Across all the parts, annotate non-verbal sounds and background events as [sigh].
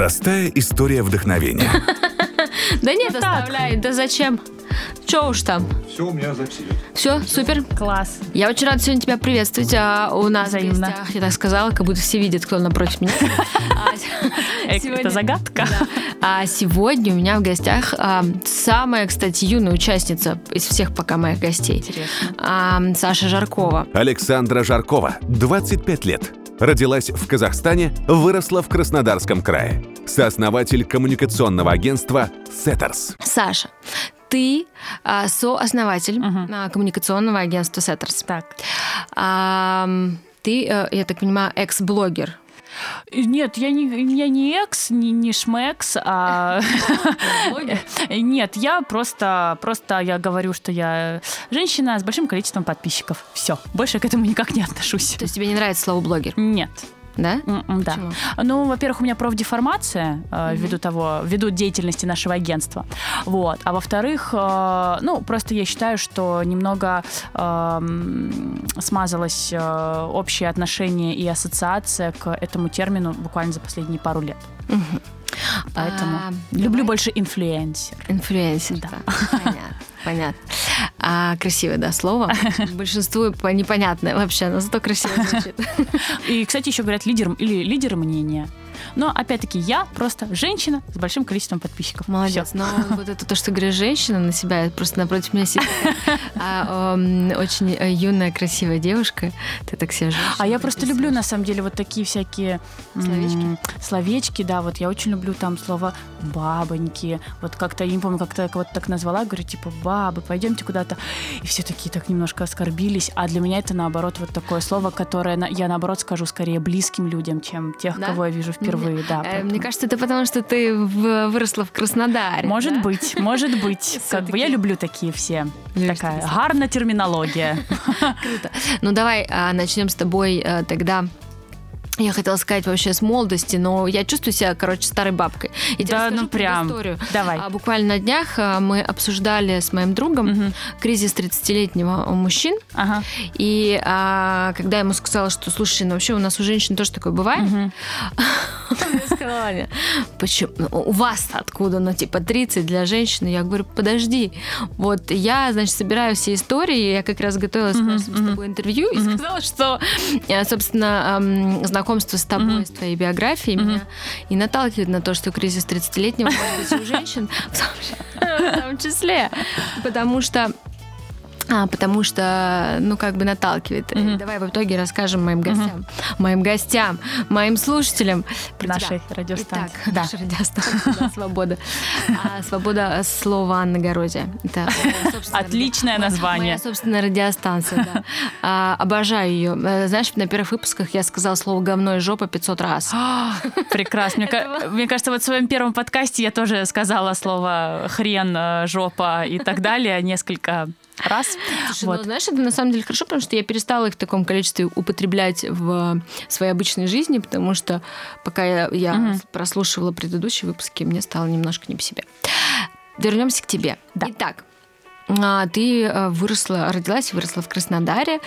Простая история вдохновения. [laughs] Да нет, оставляй, да зачем? Че уж там? Все у меня записано. Все, супер. Класс. Я очень рада сегодня тебя приветствовать. А у нас Взаимно. в гостях, я так сказала, как будто все видят, кто напротив меня. [laughs] А, Это загадка. А сегодня у меня в гостях а, самая, кстати, юная участница из всех пока моих гостей. Интересно. Саша Жаркова. Александра Жаркова, 25 лет. Родилась в Казахстане, выросла в Краснодарском крае. Сооснователь коммуникационного агентства «Setters». Саша, ты а, сооснователь а, коммуникационного агентства Setters. Так. А, ты, э, я так понимаю, экс-блогер. Нет, я не, я не экс, не, не шмекс, а... Нет, я просто, просто я говорю, что я женщина с большим количеством подписчиков. Все, больше к этому никак не отношусь. То есть тебе не нравится слово блогер, Нет. Да? М-м, Да. Почему? Ну, во-первых, у меня профдеформация э, ввиду того, ввиду деятельности нашего агентства. Вот. А во-вторых, э, ну, просто я считаю, что немного эм, смазалось э, общее отношение и ассоциация к этому термину буквально за последние пару лет. Поэтому А, люблю давай. больше инфлюенсер. Инфлюенсер, да. Понятно. Понятно. А, красивое, да, слово. [laughs] Большинству по- непонятное вообще, но зато красиво звучит. И, кстати, еще говорят лидер или лидеры мнения. Но, опять-таки, я просто женщина с большим количеством подписчиков. Молодец. Всё. Но [laughs] вот это то, что говоришь женщина на себя, просто напротив меня сидит [laughs] а, очень э, юная, красивая девушка. Ты так себя женщина А я просто люблю, на самом деле, вот такие всякие... Словечки? Словечки, да, вот я очень люблю там слово «бабоньки». Вот как-то, я не помню, как-то кого-то так назвала, говорю, типа, бабы, пойдемте куда-то. И все такие так немножко оскорбились. А для меня это, наоборот, вот такое слово, которое я, наоборот, скажу скорее близким людям, чем тех, Да? кого я вижу впервые. Да, Э, поэтому- Мне кажется, это потому, что ты выросла в Краснодаре. Может да? быть, может быть. [laughs] Как бы я люблю такие все. Такая такие гарна терминология. [laughs] Круто. Ну давай а, начнем с тобой э, тогда. Я хотела сказать вообще с молодости, но я чувствую себя, короче, старой бабкой. Я тебе Да, расскажу ну прям. историю. Давай. А, буквально на днях а, мы обсуждали с моим другом Мгм. кризис 30-летнего у мужчин. Ага. И а, когда я ему сказала, что, слушай, ну вообще у нас у женщин тоже такое бывает, [laughs] Аня, почему? Ну, У вас откуда? Ну, типа 30 для женщины. Я говорю, подожди. Вот я, значит, собираю все истории. Я как раз готовилась к Мгм, нашему с мгм. тобой интервью и сказала, что, э, собственно, эм, знакомство с тобой, Мгм. с твоей биографией Мгм. меня и наталкивает на то, что кризис 30-летнего может быть у женщин [laughs] в том числе. [laughs] Потому что а, потому что, ну, как бы наталкивает. Мгм. Давай в итоге расскажем моим гостям, моим гостям, моим слушателям про тебя. Нашей радиостанции. Итак, Да. наша радиостанция да, «Свобода». А, «Свобода» слова Анны Городия. Это Отличное название. Моя собственная радиостанция, да. [laughs] А, Обожаю ее. Э, Знаешь, на первых выпусках я сказала слово «говно» и «жопа» 500 раз. [gasps] Прекрасно. Мне, мне кажется, вот в своем первом подкасте я тоже сказала слово хрен, жопа и так далее несколько раз. Слушай, Вот. ну, знаешь, это на самом деле хорошо, потому что я перестала их в таком количестве употреблять в своей обычной жизни, потому что пока я, я Мгм. прослушивала предыдущие выпуски, мне стало немножко не по себе. Вернемся к тебе. Да. Итак, а, ты э, выросла, родилась и выросла в Краснодаре.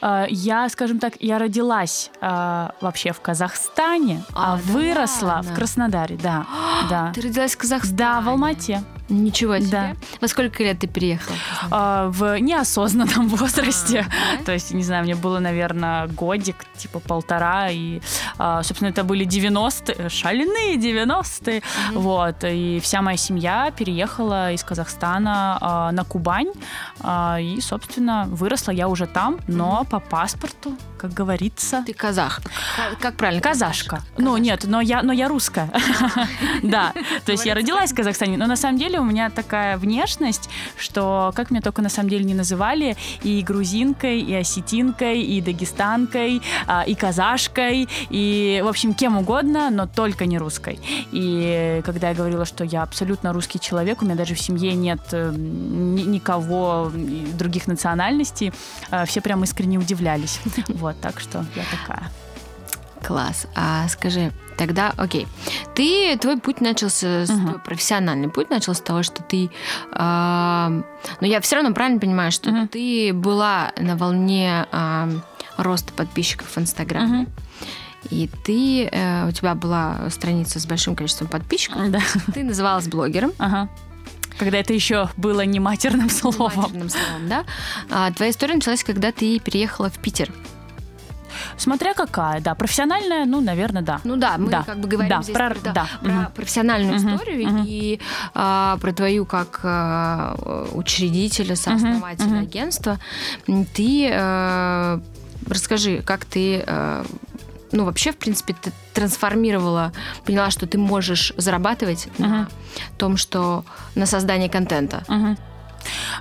Э, Я, скажем так, я родилась э, вообще в Казахстане, А, а, да выросла ладно? в Краснодаре, да. [gasps] да. Ты родилась в Казахстане. Да, в Алмате. Ничего себе. Да. Во сколько лет ты переехала? А, в неосознанном [laughs] возрасте. А, да? То есть, не знаю, мне было, наверное, годик, типа полтора. И, а, собственно, это были 90-е, шальные 90-е. Мгм. Вот. И вся моя семья переехала из Казахстана а, на Кубань. А, И, собственно, выросла я уже там, но по паспорту, как говорится, Ты казах. Как- Как правильно? Казашка. Ну, нет, но я, но я русская. [laughs] Да. То есть я родилась в Казахстане, но на самом деле у меня такая внешность, что как меня только на самом деле не называли, и грузинкой, и осетинкой, и дагестанкой, а, и казашкой, и, в общем, кем угодно, но только не русской. И когда я говорила, что я абсолютно русский человек, у меня даже в семье нет э, ни- никого других национальностей, э, все прям искренне удивлялись. [laughs] Вот, так что я такая. Класс. А скажи, тогда, окей, ты твой путь начался, Мгм. твой профессиональный путь начался с того, что ты, а, но я все равно правильно понимаю, что Мгм. ты была на волне а, роста подписчиков в Инстаграме. И ты, э, у тебя была страница с большим количеством подписчиков. Да. Ты называлась блогером. Ага. Когда это еще было не матерным словом. Матерным словом, да. А твоя история началась, когда ты переехала в Питер. Смотря какая, да. Профессиональная, ну, наверное, да. Ну да, мы Да, как бы говорим да, здесь про- про, да, про мгм. профессиональную Мгм, историю мгм. и а, про твою как а, учредителя, сооснователя мгм. агентства. Ты э, расскажи, как ты э, ну, вообще, в принципе, ты трансформировала, поняла, что ты можешь зарабатывать на Мгм. том, что на создании контента. Мгм.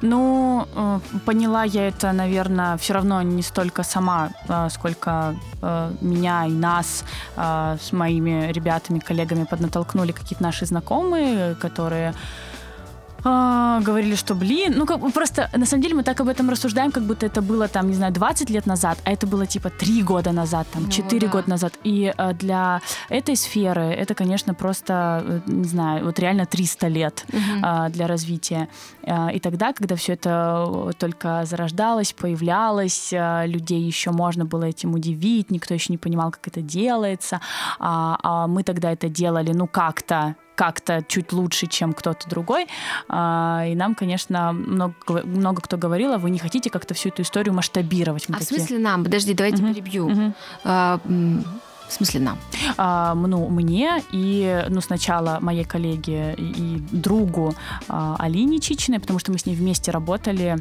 Ну, э, поняла я это, наверное, все равно не столько сама, э, сколько э, меня и нас с моими ребятами, коллегами поднатолкнули какие-то наши знакомые, которые а, говорили, что, блин, ну как бы просто, на самом деле мы так об этом рассуждаем, как будто это было там, не знаю, 20 лет назад, а это было типа 3 года назад, там, Ну 4 да. года назад. И э, для этой сферы это, конечно, просто, э, не знаю, вот реально 300 лет Мгм. а, для развития. А, И тогда, когда все это только зарождалось, появлялось, а, людей еще можно было этим удивить, никто еще не понимал, как это делается, а, а мы тогда это делали, ну как-то как-то чуть лучше, чем кто-то другой. А, И нам, конечно, много, много кто говорил, а вы не хотите как-то всю эту историю масштабировать. Мы А в такие, смысле нам? Подожди, давайте Мгм. перебью. Мгм. А, в смысле нам? А, ну, мне и, ну, сначала моей коллеге и, другу а, Алине Чичиной, потому что мы с ней вместе работали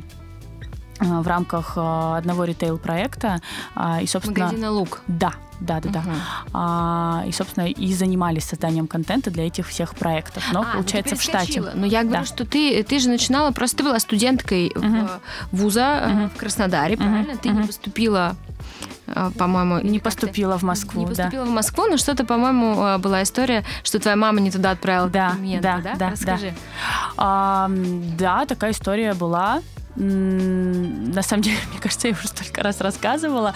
в рамках а, одного ритейл-проекта. а, И, собственно... Магазина Лук. Да, да, да, да. А, И, собственно, и занимались созданием контента для этих всех проектов. Но, А, ну получается, в штате. Но я говорю, Да. что ты, ты же начинала, просто ты была студенткой Мгм. вуза э, Мгм. в Краснодаре, Мгм. правильно? Ты не Мгм. поступила, э, по-моему... Не поступила в Москву, Не да. поступила в Москву, но что-то, по-моему, э, была история, что твоя мама не туда отправила Да, документы, да, да? да, Расскажи. А, м, да, такая история была. На самом [laughs] деле, мне кажется, я уже столько раз рассказывала.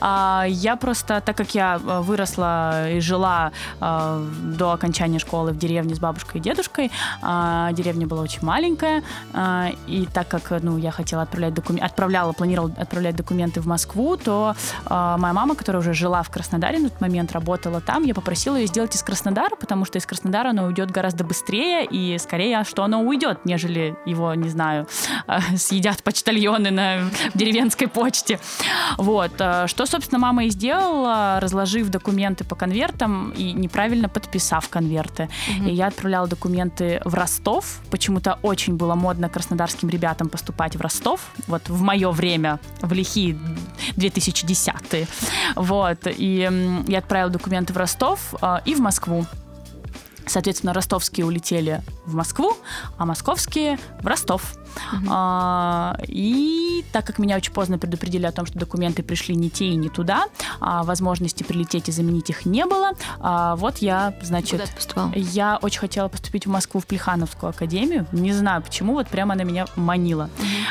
А, Я просто, так как я э, выросла и жила а, до окончания школы в деревне с бабушкой и дедушкой, а, деревня была очень маленькая, а, и так как ну, я хотела отправлять документы, отправляла, планировала отправлять документы в Москву, то а, моя мама, которая уже жила в Краснодаре на тот момент, работала там, я попросила ее сделать из Краснодара, потому что из Краснодара она уйдет гораздо быстрее и скорее, что она уйдет, нежели его, не знаю, [laughs] а, съедят почтальоны на деревенской почте. Вот. а, Что, собственно, мама и сделала, разложив документы по конвертам и неправильно подписав конверты. Мгм. И я отправляла документы в Ростов. Почему-то очень было модно краснодарским ребятам поступать в Ростов. Вот в мое время, в лихие 2010-е. Вот. И я отправила документы в Ростов а, и в Москву. Соответственно, ростовские улетели в Москву, а московские в Ростов. Мгм. А, и так как меня очень поздно предупредили о том, что документы пришли не те и не туда, а возможности прилететь и заменить их не было, а, вот я, значит, Куда ты поступала? я очень хотела поступить в Москву в Плехановскую академию. Не знаю почему, вот прямо она меня манила.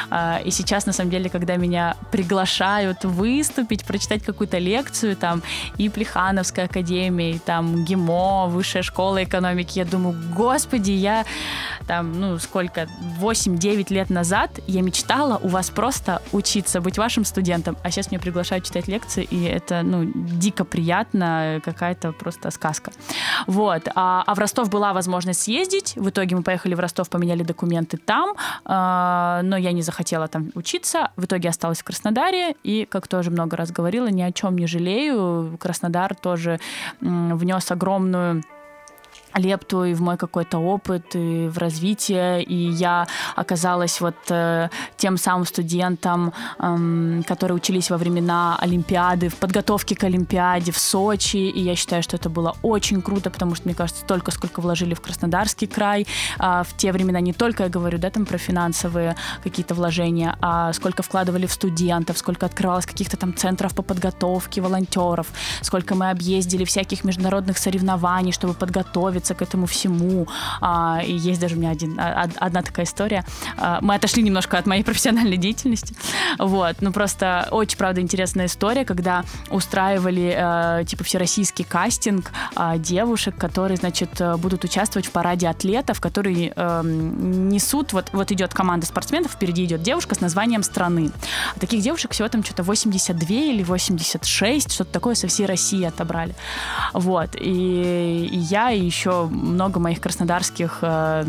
А, И сейчас, на самом деле, когда меня приглашают выступить, прочитать какую-то лекцию, там, и Плехановская академия, и там ГИМО, Высшая школа экономики, я думаю, господи, я там, ну, сколько, 8-9 лет назад я мечтала у вас просто учиться, быть вашим студентом, а сейчас меня приглашают читать лекции, и это, ну, дико приятно, какая-то просто сказка. Вот. А, а в Ростов была возможность съездить. В итоге мы поехали в Ростов, поменяли документы там, а, но я не захотела там учиться. В итоге осталась в Краснодаре, и, как тоже много раз говорила, ни о чем не жалею. Краснодар тоже м, внес огромную лепту и в мой какой-то опыт, и в развитие, и я оказалась вот э, тем самым студентом, эм, которые учились во времена Олимпиады, в подготовке к Олимпиаде в Сочи, и я считаю, что это было очень круто, потому что, мне кажется, столько, сколько вложили в Краснодарский край, а, в те времена не только, я говорю, да, там про финансовые какие-то вложения, а сколько вкладывали в студентов, сколько открывалось каких-то там центров по подготовке волонтеров, сколько мы объездили всяких международных соревнований, чтобы подготовиться готовиться к этому всему. А, и есть даже у меня один, а, одна такая история. А, мы отошли немножко от моей [laughs] профессиональной деятельности. Вот. Ну, просто очень, правда, интересная история, когда устраивали, э, типа, всероссийский кастинг э, девушек, которые, значит, будут участвовать в параде атлетов, которые э, несут, вот, вот идет команда спортсменов, впереди идет девушка с названием страны. А таких девушек всего там что-то 82 или 86, что-то такое со всей России отобрали. Вот. И, и я, и еще много моих краснодарских э,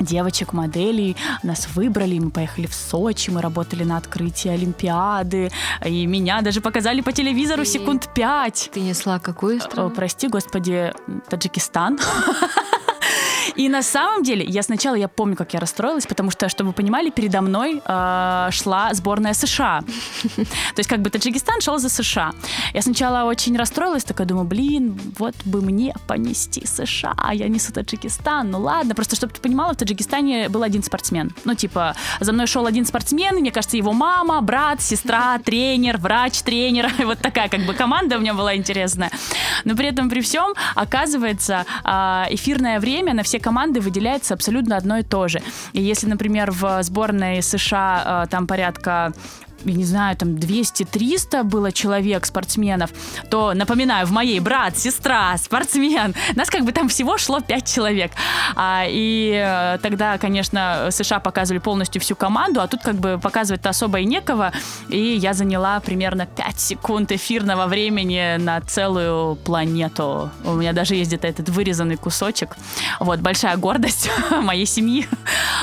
девочек, моделей. Нас выбрали, мы поехали в Сочи, мы работали на открытии Олимпиады, и меня даже показали по телевизору ты, секунд пять. Ты несла какую страну? Прости, господи, Таджикистан. [laughs] И на самом деле, я сначала, я помню, как я расстроилась, потому что, чтобы вы понимали, передо мной э, шла сборная США. То есть как бы Таджикистан шел за США. Я сначала очень расстроилась, такая думаю, блин, вот бы мне понести США, я несу Таджикистан, ну ладно. Просто, чтобы ты понимала, в Таджикистане был один спортсмен. Ну, типа, за мной шел один спортсмен, мне кажется, его мама, брат, сестра, тренер, врач, тренер. [laughs] Вот такая как бы команда у меня была интересная. Но при этом, при всем, оказывается, а, эфирное время на все команды выделяется абсолютно одно и то же. И если, например, в сборной США а, там порядка я не знаю, там 200-300 было человек, спортсменов, то, напоминаю, в моей брат, сестра, спортсмен, нас как бы там всего шло 5 человек. А, и э, тогда, конечно, США показывали полностью всю команду, а тут как бы показывать-то особо и некого, и я заняла примерно 5 секунд эфирного времени на целую планету. У меня даже есть где-то этот вырезанный кусочек. Вот, большая гордость [laughs] моей семьи.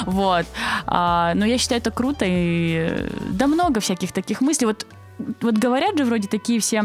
Вот. А, но я считаю, это круто, и да много всего всяких таких мыслей. Вот, вот говорят же вроде такие все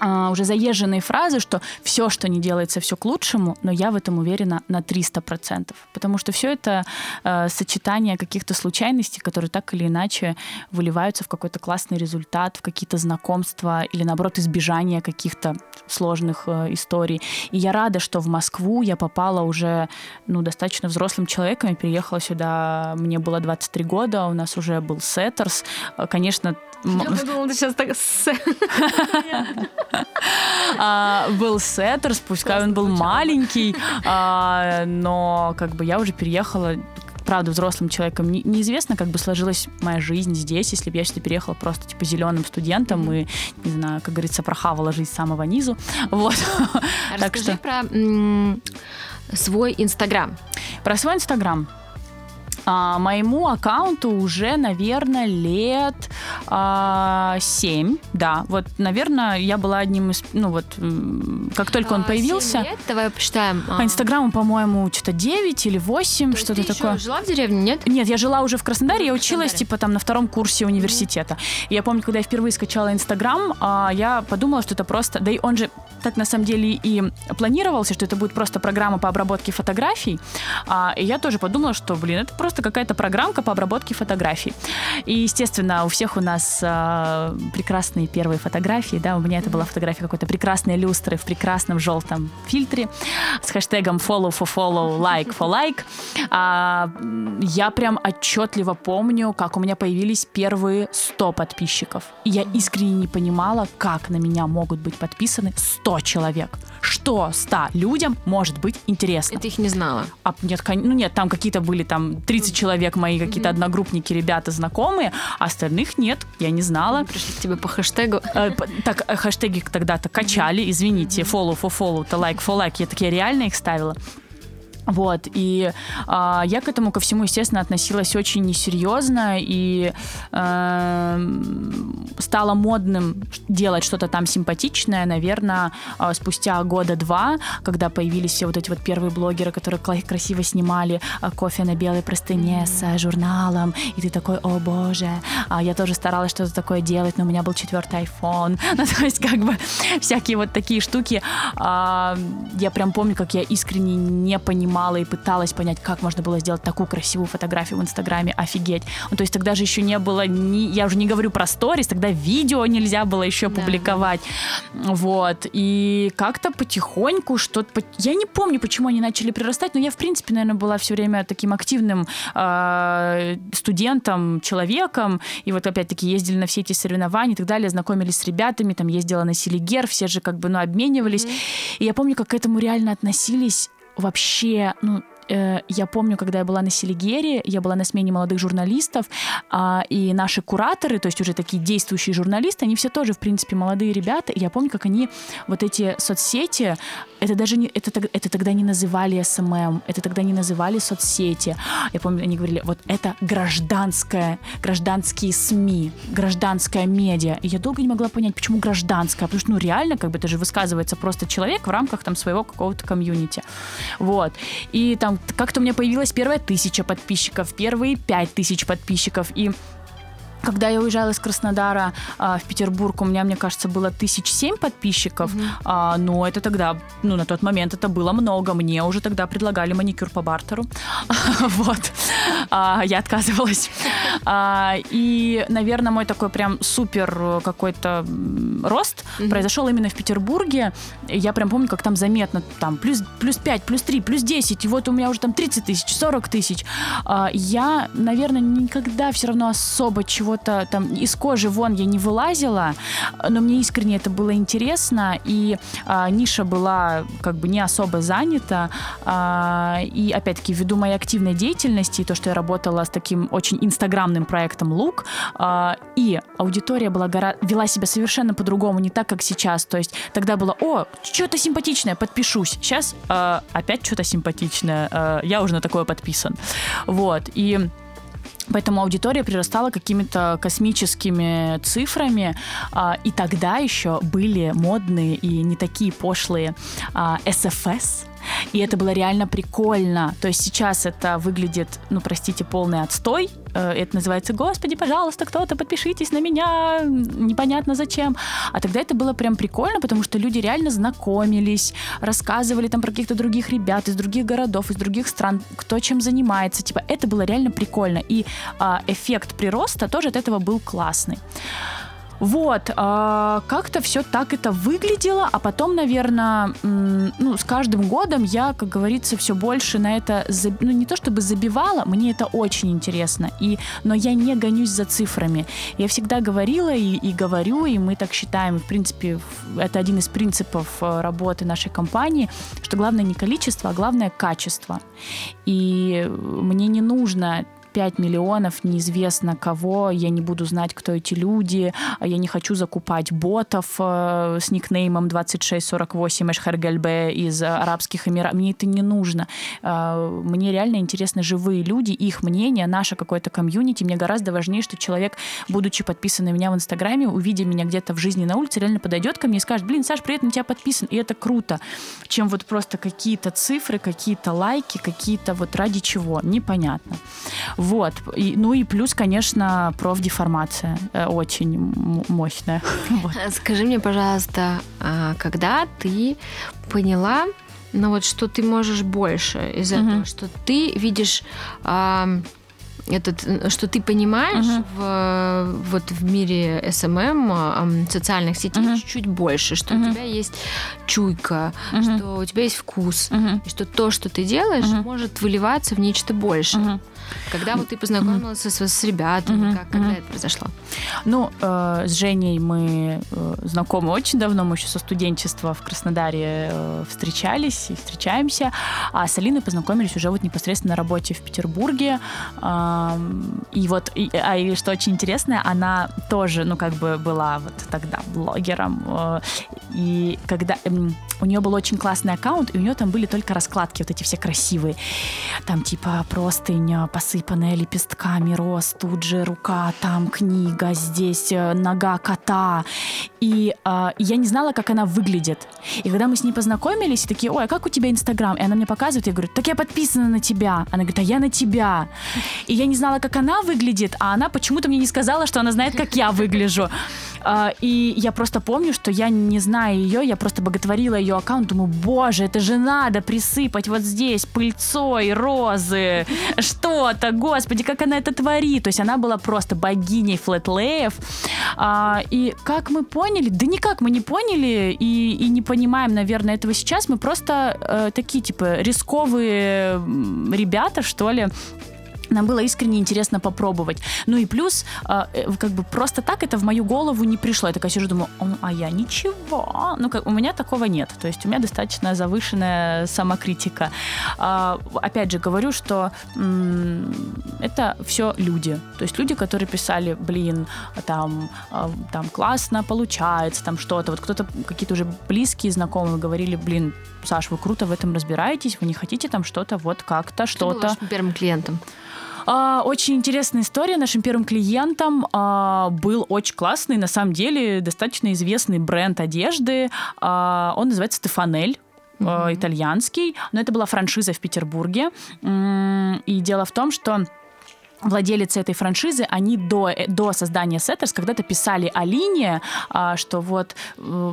а, уже заезженные фразы, что все, что не делается, все к лучшему, но я в этом уверена на 300%. Потому что все это э, сочетание каких-то случайностей, которые так или иначе выливаются в какой-то классный результат, в какие-то знакомства или, наоборот, избежание каких-то сложных э, историй. И я рада, что в Москву я попала уже ну, достаточно взрослым человеком. Я переехала сюда, мне было 23 года, у нас уже был Setters. Конечно, я подумала, ты сейчас так... [laughs] [laughs] А, был Setters, пускай он был маленький, а, но как бы я уже переехала правда, взрослым человеком. Не, неизвестно, как бы сложилась моя жизнь здесь, если бы я сюда переехала просто, типа, зеленым студентом и, не знаю, как говорится, прохавала жизнь с самого низу. [laughs] Вот. Расскажи что... про свой Инстаграм. Про свой Инстаграм. А, моему аккаунту уже, наверное, лет а, 7, да. Вот, наверное, я была одним из, ну вот, как только он а, появился. лет? Давай посчитаем. По Инстаграму, по-моему, что-то 9 или 8, То что-то такое. Ты жила в деревне, нет? Нет, я жила уже в Краснодаре, я училась, типа, там, на втором курсе университета. Mm-hmm. Я помню, когда я впервые скачала Инстаграм, а, я подумала, что это просто... Да и он же так, на самом деле, и планировался, что это будет просто программа по обработке фотографий. А, и я тоже подумала, что, блин, это просто какая-то программка по обработке фотографий. И, естественно, у всех у нас а, прекрасные первые фотографии, да, у меня это была фотография какой-то прекрасной люстры в прекрасном желтом фильтре с хэштегом follow for follow, like for like. А, я прям отчетливо помню, как у меня появились первые 100 подписчиков. И я искренне не понимала, как на меня могут быть подписаны 100 человек. Что 100 людям может быть интересно? И ты их не знала? А, нет, ну нет, там какие-то были там 30 человек мои какие-то mm-hmm. одногруппники, ребята, знакомые, а остальных нет, я не знала. Пришли к тебе по хэштегу. Э, так, э, хэштеги тогда-то качали, извините, follow for follow, то like for like, я такие реально их ставила. Вот, и э, я к этому ко всему, естественно, относилась очень несерьезно и э, стала модным делать что-то там симпатичное, наверное, э, спустя года два, когда появились все вот эти вот первые блогеры, которые красиво снимали э, кофе на белой простыне с э, журналом, и ты такой, о боже, а я тоже старалась что-то такое делать, но у меня был четвертый iPhone, [laughs] ну, то есть как бы всякие вот такие штуки. Э, я прям помню, как я искренне не понимала, снимала и пыталась понять, как можно было сделать такую красивую фотографию в Инстаграме, офигеть. Ну, то есть тогда же еще не было, ни, я уже не говорю про сторис, тогда видео нельзя было еще да. публиковать. Вот. И как-то потихоньку что-то... Я не помню, почему они начали прирастать, но я, в принципе, наверное, была все время таким активным э, студентом, человеком. И вот опять-таки ездили на все эти соревнования и так далее, знакомились с ребятами, там ездила на Селигер, все же как бы, ну, обменивались. Mm-hmm. И я помню, как к этому реально относились вообще, ну, я помню, когда я была на Селигере, я была на смене молодых журналистов, а, и наши кураторы, то есть уже такие действующие журналисты, они все тоже, в принципе, молодые ребята. Я помню, как они вот эти соцсети, это даже не, это, это тогда не называли SMM, это тогда не называли соцсети. Я помню, они говорили, вот это гражданское, гражданские СМИ, гражданская медиа. И я долго не могла понять, почему гражданская, потому что, ну, реально, как бы это же высказывается просто человек в рамках там своего какого-то комьюнити. Вот. И там как-то у меня появилась первая тысяча подписчиков, первые пять тысяч подписчиков, и когда я уезжала из Краснодара а, в Петербург, у меня, мне кажется, было тысяч семь подписчиков. Mm-hmm. А, но это тогда, ну, на тот момент это было много. Мне уже тогда предлагали маникюр по бартеру. [laughs] вот. А, я отказывалась. А, и, наверное, мой такой прям супер какой-то рост mm-hmm. произошел именно в Петербурге. Я прям помню, как там заметно, там, плюс, плюс 5, плюс 3, плюс 10, и вот у меня уже там 30 тысяч, 40 тысяч. А, я, наверное, никогда все равно особо чего чего-то там из кожи вон я не вылазила, но мне искренне это было интересно, и а, ниша была как бы не особо занята, а, и опять-таки ввиду моей активной деятельности, и то, что я работала с таким очень инстаграмным проектом Лук, а, и аудитория была гора... вела себя совершенно по-другому, не так, как сейчас, то есть тогда было, о, что-то симпатичное, подпишусь, сейчас а, опять что-то симпатичное, а, я уже на такое подписан, вот, и Поэтому аудитория прирастала какими-то космическими цифрами. И тогда еще были модные и не такие пошлые SFS, и это было реально прикольно. То есть сейчас это выглядит, ну, простите, полный отстой. Э, это называется «Господи, пожалуйста, кто-то подпишитесь на меня», непонятно зачем. А тогда это было прям прикольно, потому что люди реально знакомились, рассказывали там про каких-то других ребят из других городов, из других стран, кто чем занимается. Типа это было реально прикольно. И а, эффект прироста тоже от этого был классный. Вот, э, как-то все так это выглядело, а потом, наверное, ну, с каждым годом я, как говорится, все больше на это, ну, не то чтобы забивала, мне это очень интересно, и, но я не гонюсь за цифрами. Я всегда говорила и, и говорю, и мы так считаем, в принципе, это один из принципов э, работы нашей компании, что главное не количество, а главное качество. И мне не нужно 5 миллионов, неизвестно кого, я не буду знать, кто эти люди, а я не хочу закупать ботов э, с никнеймом 2648 Эшхергельбе из Арабских Эмиратов. Мне это не нужно. Э, мне реально интересны живые люди, их мнение, наше какое-то комьюнити. Мне гораздо важнее, что человек, будучи подписан на меня в Инстаграме, увидя меня где-то в жизни на улице, реально подойдет ко мне и скажет, блин, Саш, привет, на тебя подписан. И это круто. Чем вот просто какие-то цифры, какие-то лайки, какие-то вот ради чего, непонятно. И, ну и плюс, конечно, профдеформация э, очень мощная. [laughs] Вот. Скажи мне, пожалуйста, а когда ты поняла, ну вот, что ты можешь больше из угу. этого, что ты видишь этот, что ты понимаешь uh-huh. в, вот в мире SMM, социальных сетей uh-huh. чуть-чуть больше, что uh-huh. у тебя есть чуйка, uh-huh. что у тебя есть вкус, uh-huh. и что то, что ты делаешь, uh-huh. может выливаться в нечто большее. Uh-huh. Когда вот ты познакомилась mm-hmm. с, с ребятами, mm-hmm. как, когда mm-hmm. это произошло? Ну, э, с Женей мы э, знакомы очень давно, мы еще со студенчества в Краснодаре э, встречались и встречаемся, а с Алиной познакомились уже вот непосредственно на работе в Петербурге. Э, и вот, и, а и что очень интересно, она тоже, ну, как бы была вот тогда блогером, э, и когда э, у нее был очень классный аккаунт, и у нее там были только раскладки вот эти все красивые, там типа простынь, посыпанная лепестками роз, тут же рука, там книга, здесь э, нога кота. И э, я не знала, как она выглядит. И когда мы с ней познакомились, и такие, ой, а как у тебя Инстаграм? И она мне показывает, я говорю, так я подписана на тебя. Она говорит, а я на тебя. И я не знала, как она выглядит, а она почему-то мне не сказала, что она знает, как я выгляжу. Э, и я просто помню, что я не зная ее, я просто боготворила ее аккаунт, думаю, боже, это же надо присыпать вот здесь пыльцой розы, что-то, господи, как она это творит. То есть она была просто богиней флетлеев. А, и как мы поняли, да никак мы не поняли и, и не понимаем, наверное, этого сейчас. Мы просто э, такие, типа, рисковые ребята, что ли, нам было искренне интересно попробовать. Ну и плюс, а, э, как бы просто так это в мою голову не пришло. Я такая сижу, думаю, а я ничего. Ну, как у меня такого нет. То есть у меня достаточно завышенная самокритика. А, опять же, говорю, что это все люди. То есть люди, которые писали, блин, там, а, там классно получается, там что-то. Вот кто-то, какие-то уже близкие знакомые говорили, блин, Саш, вы круто в этом разбираетесь, вы не хотите там что-то вот как-то, что-то. первым клиентом? А, очень интересная история. Нашим первым клиентом а, был очень классный, на самом деле, достаточно известный бренд одежды. А, он называется Стефанель mm-hmm. итальянский, но это была франшиза в Петербурге. И дело в том, что владелицы этой франшизы, они до, э, до создания Сеттерс когда-то писали Алине, а, что вот, э,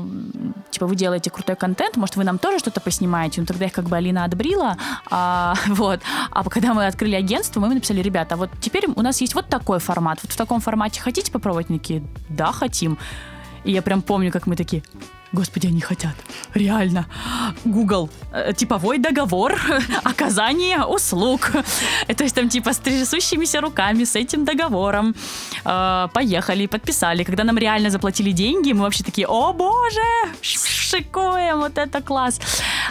типа, вы делаете крутой контент, может, вы нам тоже что-то поснимаете? Ну, тогда их как бы Алина отбрила, а, [laughs] вот. А когда мы открыли агентство, мы им написали, ребята, вот теперь у нас есть вот такой формат, вот в таком формате хотите попробовать? Они такие, да, хотим. И я прям помню, как мы такие, Господи, они хотят. Реально. Google. Э, типовой договор. [laughs] Оказание услуг. То есть там типа с трясущимися руками, с этим договором. Э, поехали, подписали. Когда нам реально заплатили деньги, мы вообще такие, о боже, шикуем, вот это класс.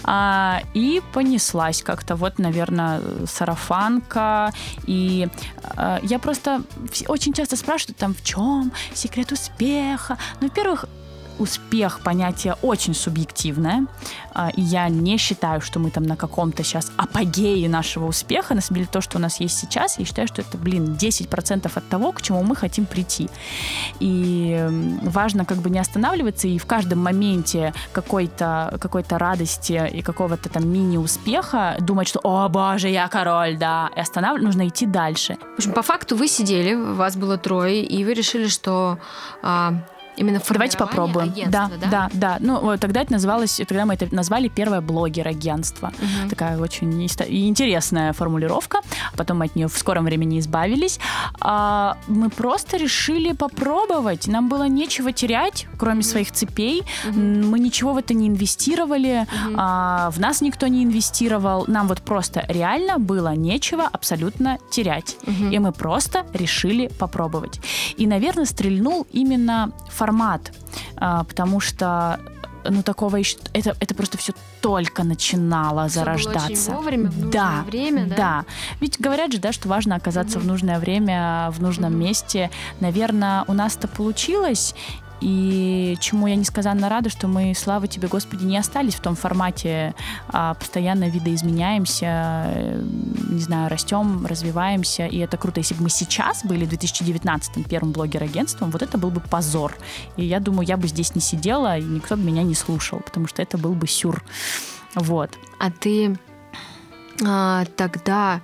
А, и понеслась как-то вот, наверное, сарафанка. И а, я просто очень часто спрашиваю там, в чем секрет успеха. Ну, во-первых, успех понятие очень субъективное, а, и я не считаю, что мы там на каком-то сейчас апогее нашего успеха, на самом деле то, что у нас есть сейчас, я считаю, что это, блин, 10% от того, к чему мы хотим прийти. И важно как бы не останавливаться и в каждом моменте какой-то какой радости и какого-то там мини-успеха думать, что «О, боже, я король», да, и останавливаться, нужно идти дальше. В общем, по факту вы сидели, вас было трое, и вы решили, что а, Именно Давайте попробуем. Да, да, да, да. Ну, тогда это называлось, тогда мы это назвали первое блогер-агентство. Угу. Такая очень интересная формулировка. Потом мы от нее в скором времени избавились. А, мы просто решили попробовать. Нам было нечего терять, кроме угу. своих цепей. Угу. Мы ничего в это не инвестировали. Угу. А, в нас никто не инвестировал. Нам вот просто реально было нечего абсолютно терять. Угу. И мы просто решили попробовать. И, наверное, стрельнул именно формат, а, потому что ну такого еще это это просто все только начинало все зарождаться. Было очень вовремя, в да, время, да. Да. Ведь говорят же, да, что важно оказаться угу. в нужное время, в нужном угу. месте. Наверное, у нас это получилось, и чему я несказанно рада, что мы, слава тебе, Господи, не остались в том формате, а постоянно видоизменяемся, не знаю, растем, развиваемся, и это круто. Если бы мы сейчас были в 2019 первым блогер-агентством, вот это был бы позор. И я думаю, я бы здесь не сидела, и никто бы меня не слушал, потому что это был бы сюр. Вот. А ты а, тогда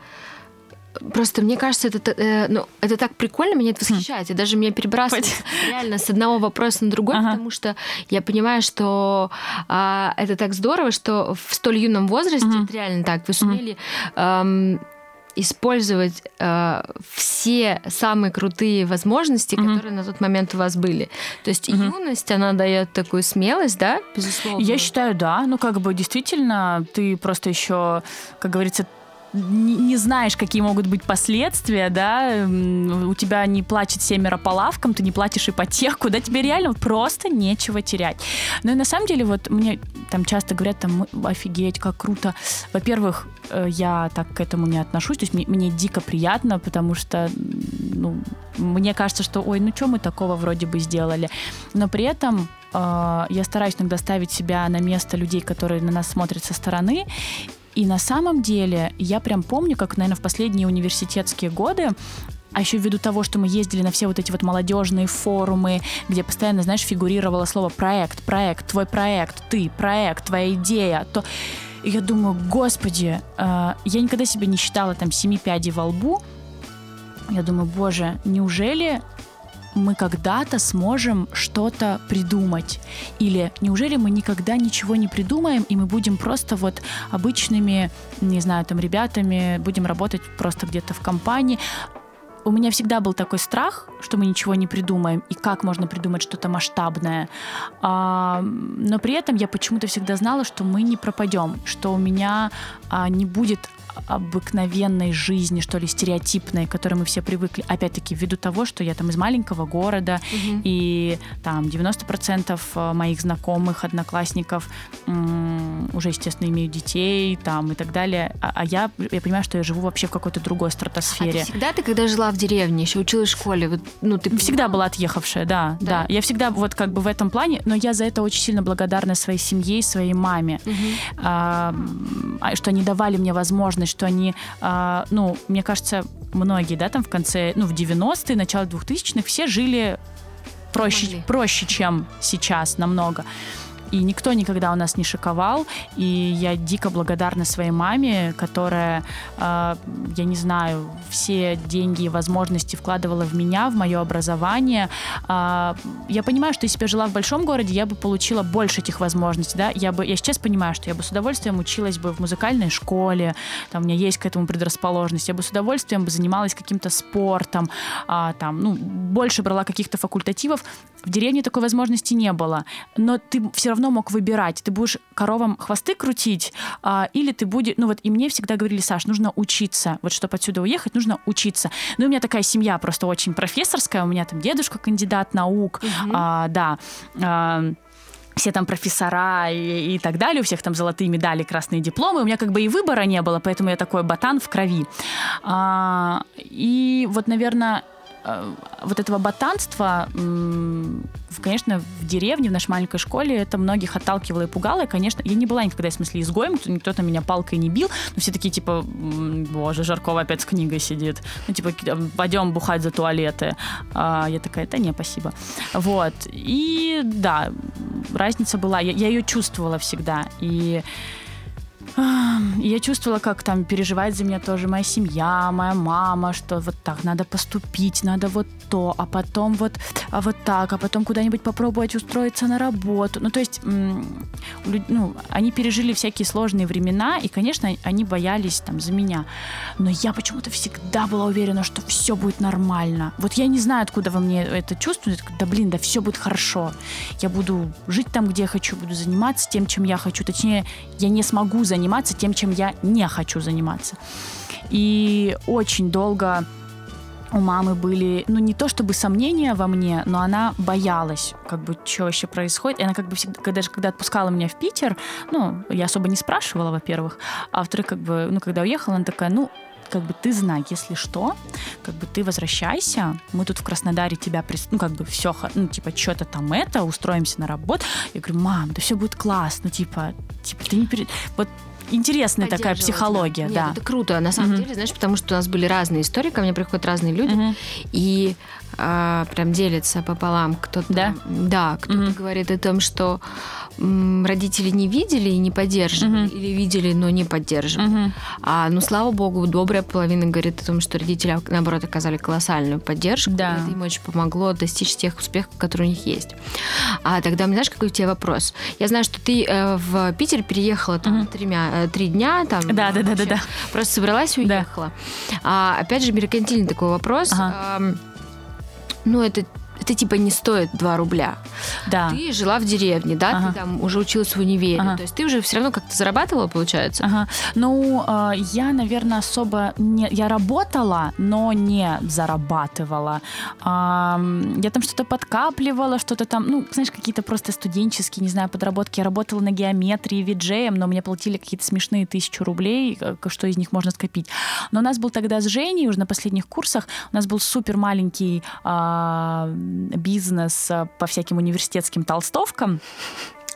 Просто мне кажется, это, э, ну, это так прикольно, меня это хм. восхищает. И даже меня перебрасывает [laughs] реально с одного вопроса на другой, ага. потому что я понимаю, что э, это так здорово, что в столь юном возрасте, угу. это реально так, вы сумели эм, использовать э, все самые крутые возможности, mm которые на тот момент у вас были. То есть mm юность, она дает такую смелость, да, безусловно. Я считаю, да. Ну, как бы действительно, ты просто еще, как говорится, не, знаешь, какие могут быть последствия, да, у тебя не плачет семеро по лавкам, ты не платишь ипотеку, да, тебе реально просто нечего терять. Ну и на самом деле вот мне там часто говорят, там, офигеть, как круто. Во-первых, э, я так к этому не отношусь, то есть мне, мне дико приятно, потому что, ну, мне кажется, что, ой, ну что мы такого вроде бы сделали, но при этом э, я стараюсь иногда ставить себя на место людей, которые на нас смотрят со стороны, и на самом деле я прям помню, как, наверное, в последние университетские годы а еще ввиду того, что мы ездили на все вот эти вот молодежные форумы, где постоянно, знаешь, фигурировало слово проект, проект, твой проект, ты, проект, твоя идея, то и я думаю, господи, э, я никогда себя не считала там семи пядей во лбу. Я думаю, боже, неужели мы когда-то сможем что-то придумать? Или неужели мы никогда ничего не придумаем, и мы будем просто вот обычными, не знаю, там, ребятами, будем работать просто где-то в компании, у меня всегда был такой страх, что мы ничего не придумаем, и как можно придумать что-то масштабное. А, но при этом я почему-то всегда знала, что мы не пропадем, что у меня а, не будет обыкновенной жизни, что ли, стереотипной, к которой мы все привыкли. Опять-таки, ввиду того, что я там из маленького города, угу. и там 90% э, моих знакомых, одноклассников уже, естественно, имеют детей там и так далее. А, а я, я понимаю, что я живу вообще в какой-то другой стратосфере. А ты всегда ты, когда жила в деревне, еще училась в школе, вот, ну, ты... Всегда была отъехавшая, да, да, да. Я всегда вот как бы в этом плане, но я за это очень сильно благодарна своей семье и своей маме, угу. а, что они давали мне возможность что они, э, ну, мне кажется, многие, да, там в конце, ну, в 90-е, начало 2000-х все жили проще, проще, чем сейчас намного и никто никогда у нас не шиковал, и я дико благодарна своей маме, которая, э, я не знаю, все деньги и возможности вкладывала в меня, в мое образование. Э, я понимаю, что если бы я жила в большом городе, я бы получила больше этих возможностей, да, я бы, я сейчас понимаю, что я бы с удовольствием училась бы в музыкальной школе, там у меня есть к этому предрасположенность, я бы с удовольствием бы занималась каким-то спортом, э, там, ну, больше брала каких-то факультативов, в деревне такой возможности не было, но ты все равно мог выбирать. Ты будешь коровам хвосты крутить, а, или ты будешь... Ну вот и мне всегда говорили, Саш, нужно учиться. Вот чтобы отсюда уехать, нужно учиться. Ну у меня такая семья просто очень профессорская. У меня там дедушка кандидат наук, угу. а, да. А, все там профессора и, и так далее, у всех там золотые медали, красные дипломы. У меня как бы и выбора не было, поэтому я такой ботан в крови. А, и вот, наверное, вот этого ботанства, конечно, в деревне, в нашей маленькой школе это многих отталкивало и пугало. И, конечно, я не была никогда, в смысле, изгоем, никто там меня палкой не бил, но все такие, типа, боже, Жаркова опять с книгой сидит. Ну, типа, пойдем бухать за туалеты. А я такая, да не, спасибо. Вот. И да, разница была, я, я ее чувствовала всегда. И я чувствовала, как там переживает за меня тоже моя семья, моя мама, что вот так надо поступить, надо вот то, а потом вот, а вот так, а потом куда-нибудь попробовать устроиться на работу. Ну, то есть, ну, они пережили всякие сложные времена, и, конечно, они боялись там за меня. Но я почему-то всегда была уверена, что все будет нормально. Вот я не знаю, откуда во мне это чувствует. Да, блин, да все будет хорошо. Я буду жить там, где я хочу, буду заниматься тем, чем я хочу. Точнее, я не смогу заниматься тем, чем я не хочу заниматься. И очень долго у мамы были, ну, не то чтобы сомнения во мне, но она боялась, как бы, что вообще происходит. И она как бы всегда, даже когда отпускала меня в Питер, ну, я особо не спрашивала, во-первых, а во-вторых, как бы, ну, когда уехала, она такая, ну, как бы ты знай, если что, как бы ты возвращайся, мы тут в Краснодаре тебя, прис... ну, как бы все, ну, типа, что-то там это, устроимся на работу. Я говорю, мам, да все будет классно, типа, типа, ты не перед... Вот интересная такая психология, Нет, да. Это круто, на самом угу. деле, знаешь, потому что у нас были разные истории, ко мне приходят разные люди, угу. и а, прям делятся пополам. Кто-то, да, да, кто-то угу. говорит о том, что родители не видели и не поддерживали, угу. или видели, но не поддерживали. Угу. А, ну, слава богу, добрая половина говорит о том, что родители, наоборот, оказали колоссальную поддержку, да. это им очень помогло достичь тех успехов, которые у них есть. А тогда, знаешь, какой у тебя вопрос? Я знаю, что ты э, в Питер переехала там угу. тремя, э, три дня, там. Да, да, да, да, да. Просто собралась и уехала. Да. А, опять же, меркантильный такой вопрос. Ага. Ну, это это типа не стоит 2 рубля. Да. Ты жила в деревне, да, ага. ты там уже училась в универе. Ага. То есть ты уже все равно как-то зарабатывала, получается? Ага. Ну, э, я, наверное, особо не... Я работала, но не зарабатывала. Э, я там что-то подкапливала, что-то там, ну, знаешь, какие-то просто студенческие, не знаю, подработки. Я работала на геометрии, виджеем, но мне платили какие-то смешные тысячу рублей, что из них можно скопить. Но у нас был тогда с Женей уже на последних курсах, у нас был супер маленький э, бизнес э, по всяким университетским толстовкам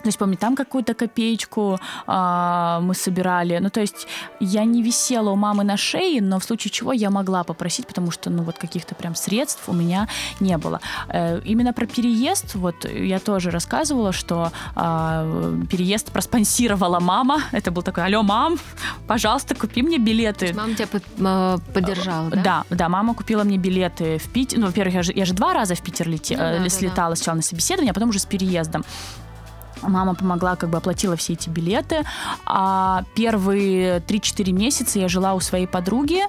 То есть, помню, там какую-то копеечку а, мы собирали. Ну, то есть, я не висела у мамы на шее, но в случае чего я могла попросить, потому что, ну, вот каких-то прям средств у меня не было. Э, именно про переезд, вот я тоже рассказывала, что а, переезд проспонсировала мама. Это был такой, алло, мам, пожалуйста, купи мне билеты. Мама тебя под, э, поддержала, да? Да, да, мама купила мне билеты в Питер. Ну, во-первых, я же, я же два раза в Питер лети, Ну да, э, да, слетала да. сначала на собеседование, а потом уже с переездом. Мама помогла, как бы оплатила все эти билеты. А первые 3-4 месяца я жила у своей подруги.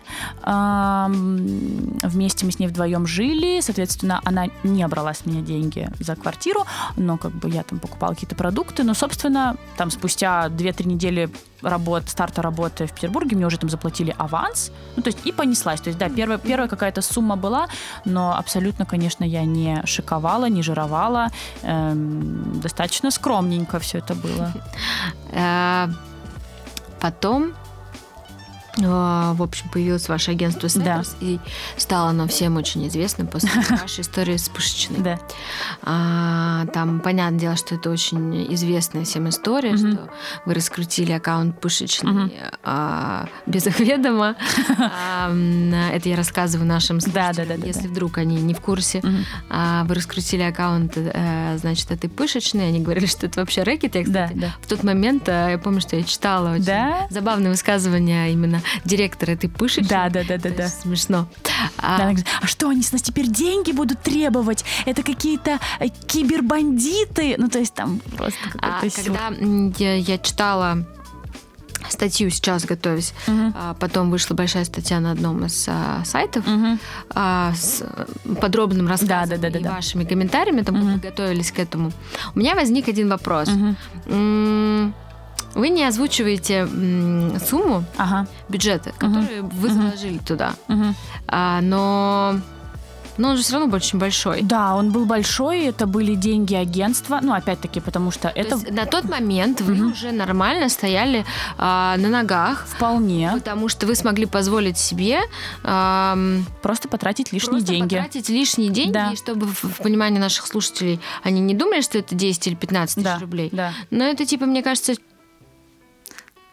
Вместе мы с ней вдвоем жили. Соответственно, она не брала с меня деньги за квартиру, но как бы я там покупала какие-то продукты. Но, собственно, там спустя 2-3 недели работ, старта работы в Петербурге мне уже там заплатили аванс. Ну, то есть и понеслась. То есть, да, первая, первая какая-то сумма была, но абсолютно, конечно, я не шиковала, не жировала. Эм, достаточно скромненько все это было. Э, Потом, в общем, появилось ваше агентство Да. Setters, и стало оно всем очень известным после [laughs] вашей истории с Пышечной. Да. А, Там, понятное дело, что это очень известная всем история, что вы раскрутили аккаунт Пышечный а, без их ведома. [laughs] А, Это я рассказываю нашим Да, да, слушателям, да, да, если да. вдруг они не в курсе. А, Вы раскрутили аккаунт, э, значит, этой Пышечной. Они говорили, что это вообще рэкет. Я, Да, кстати, да. в тот момент, э, я помню, что я читала очень Да? забавное высказывание именно директора этой Пышечной. Да, да, да, да, да. Смешно. Да, А, говорит, а что, они с нас теперь деньги будут требовать? Это какие-то э, кибербандиты? Ну, то есть там просто а какой-то сюр. когда я, я читала статью сейчас, готовясь, Мгм. а, потом вышла большая статья на одном из а, сайтов Мгм. а, с подробным рассказом да, да, да, и да. вашими комментариями, там Мгм. мы готовились к этому. У меня возник один вопрос. Мгм. М, Вы не озвучиваете сумму Ага. бюджета, которую вы Мгм. заложили туда, Мгм. А, но, но он же все равно очень большой. Да, он был большой, это были деньги агентства. Ну, опять-таки, потому что То это есть на тот момент вы Мгм. уже нормально стояли а, на ногах, вполне потому что вы смогли позволить себе ам, просто потратить лишние просто деньги. потратить лишние деньги, Да. и чтобы в, в понимании наших слушателей они не думали, что это 10 или 15 тысяч Да, рублей. да. Но это типа, мне кажется,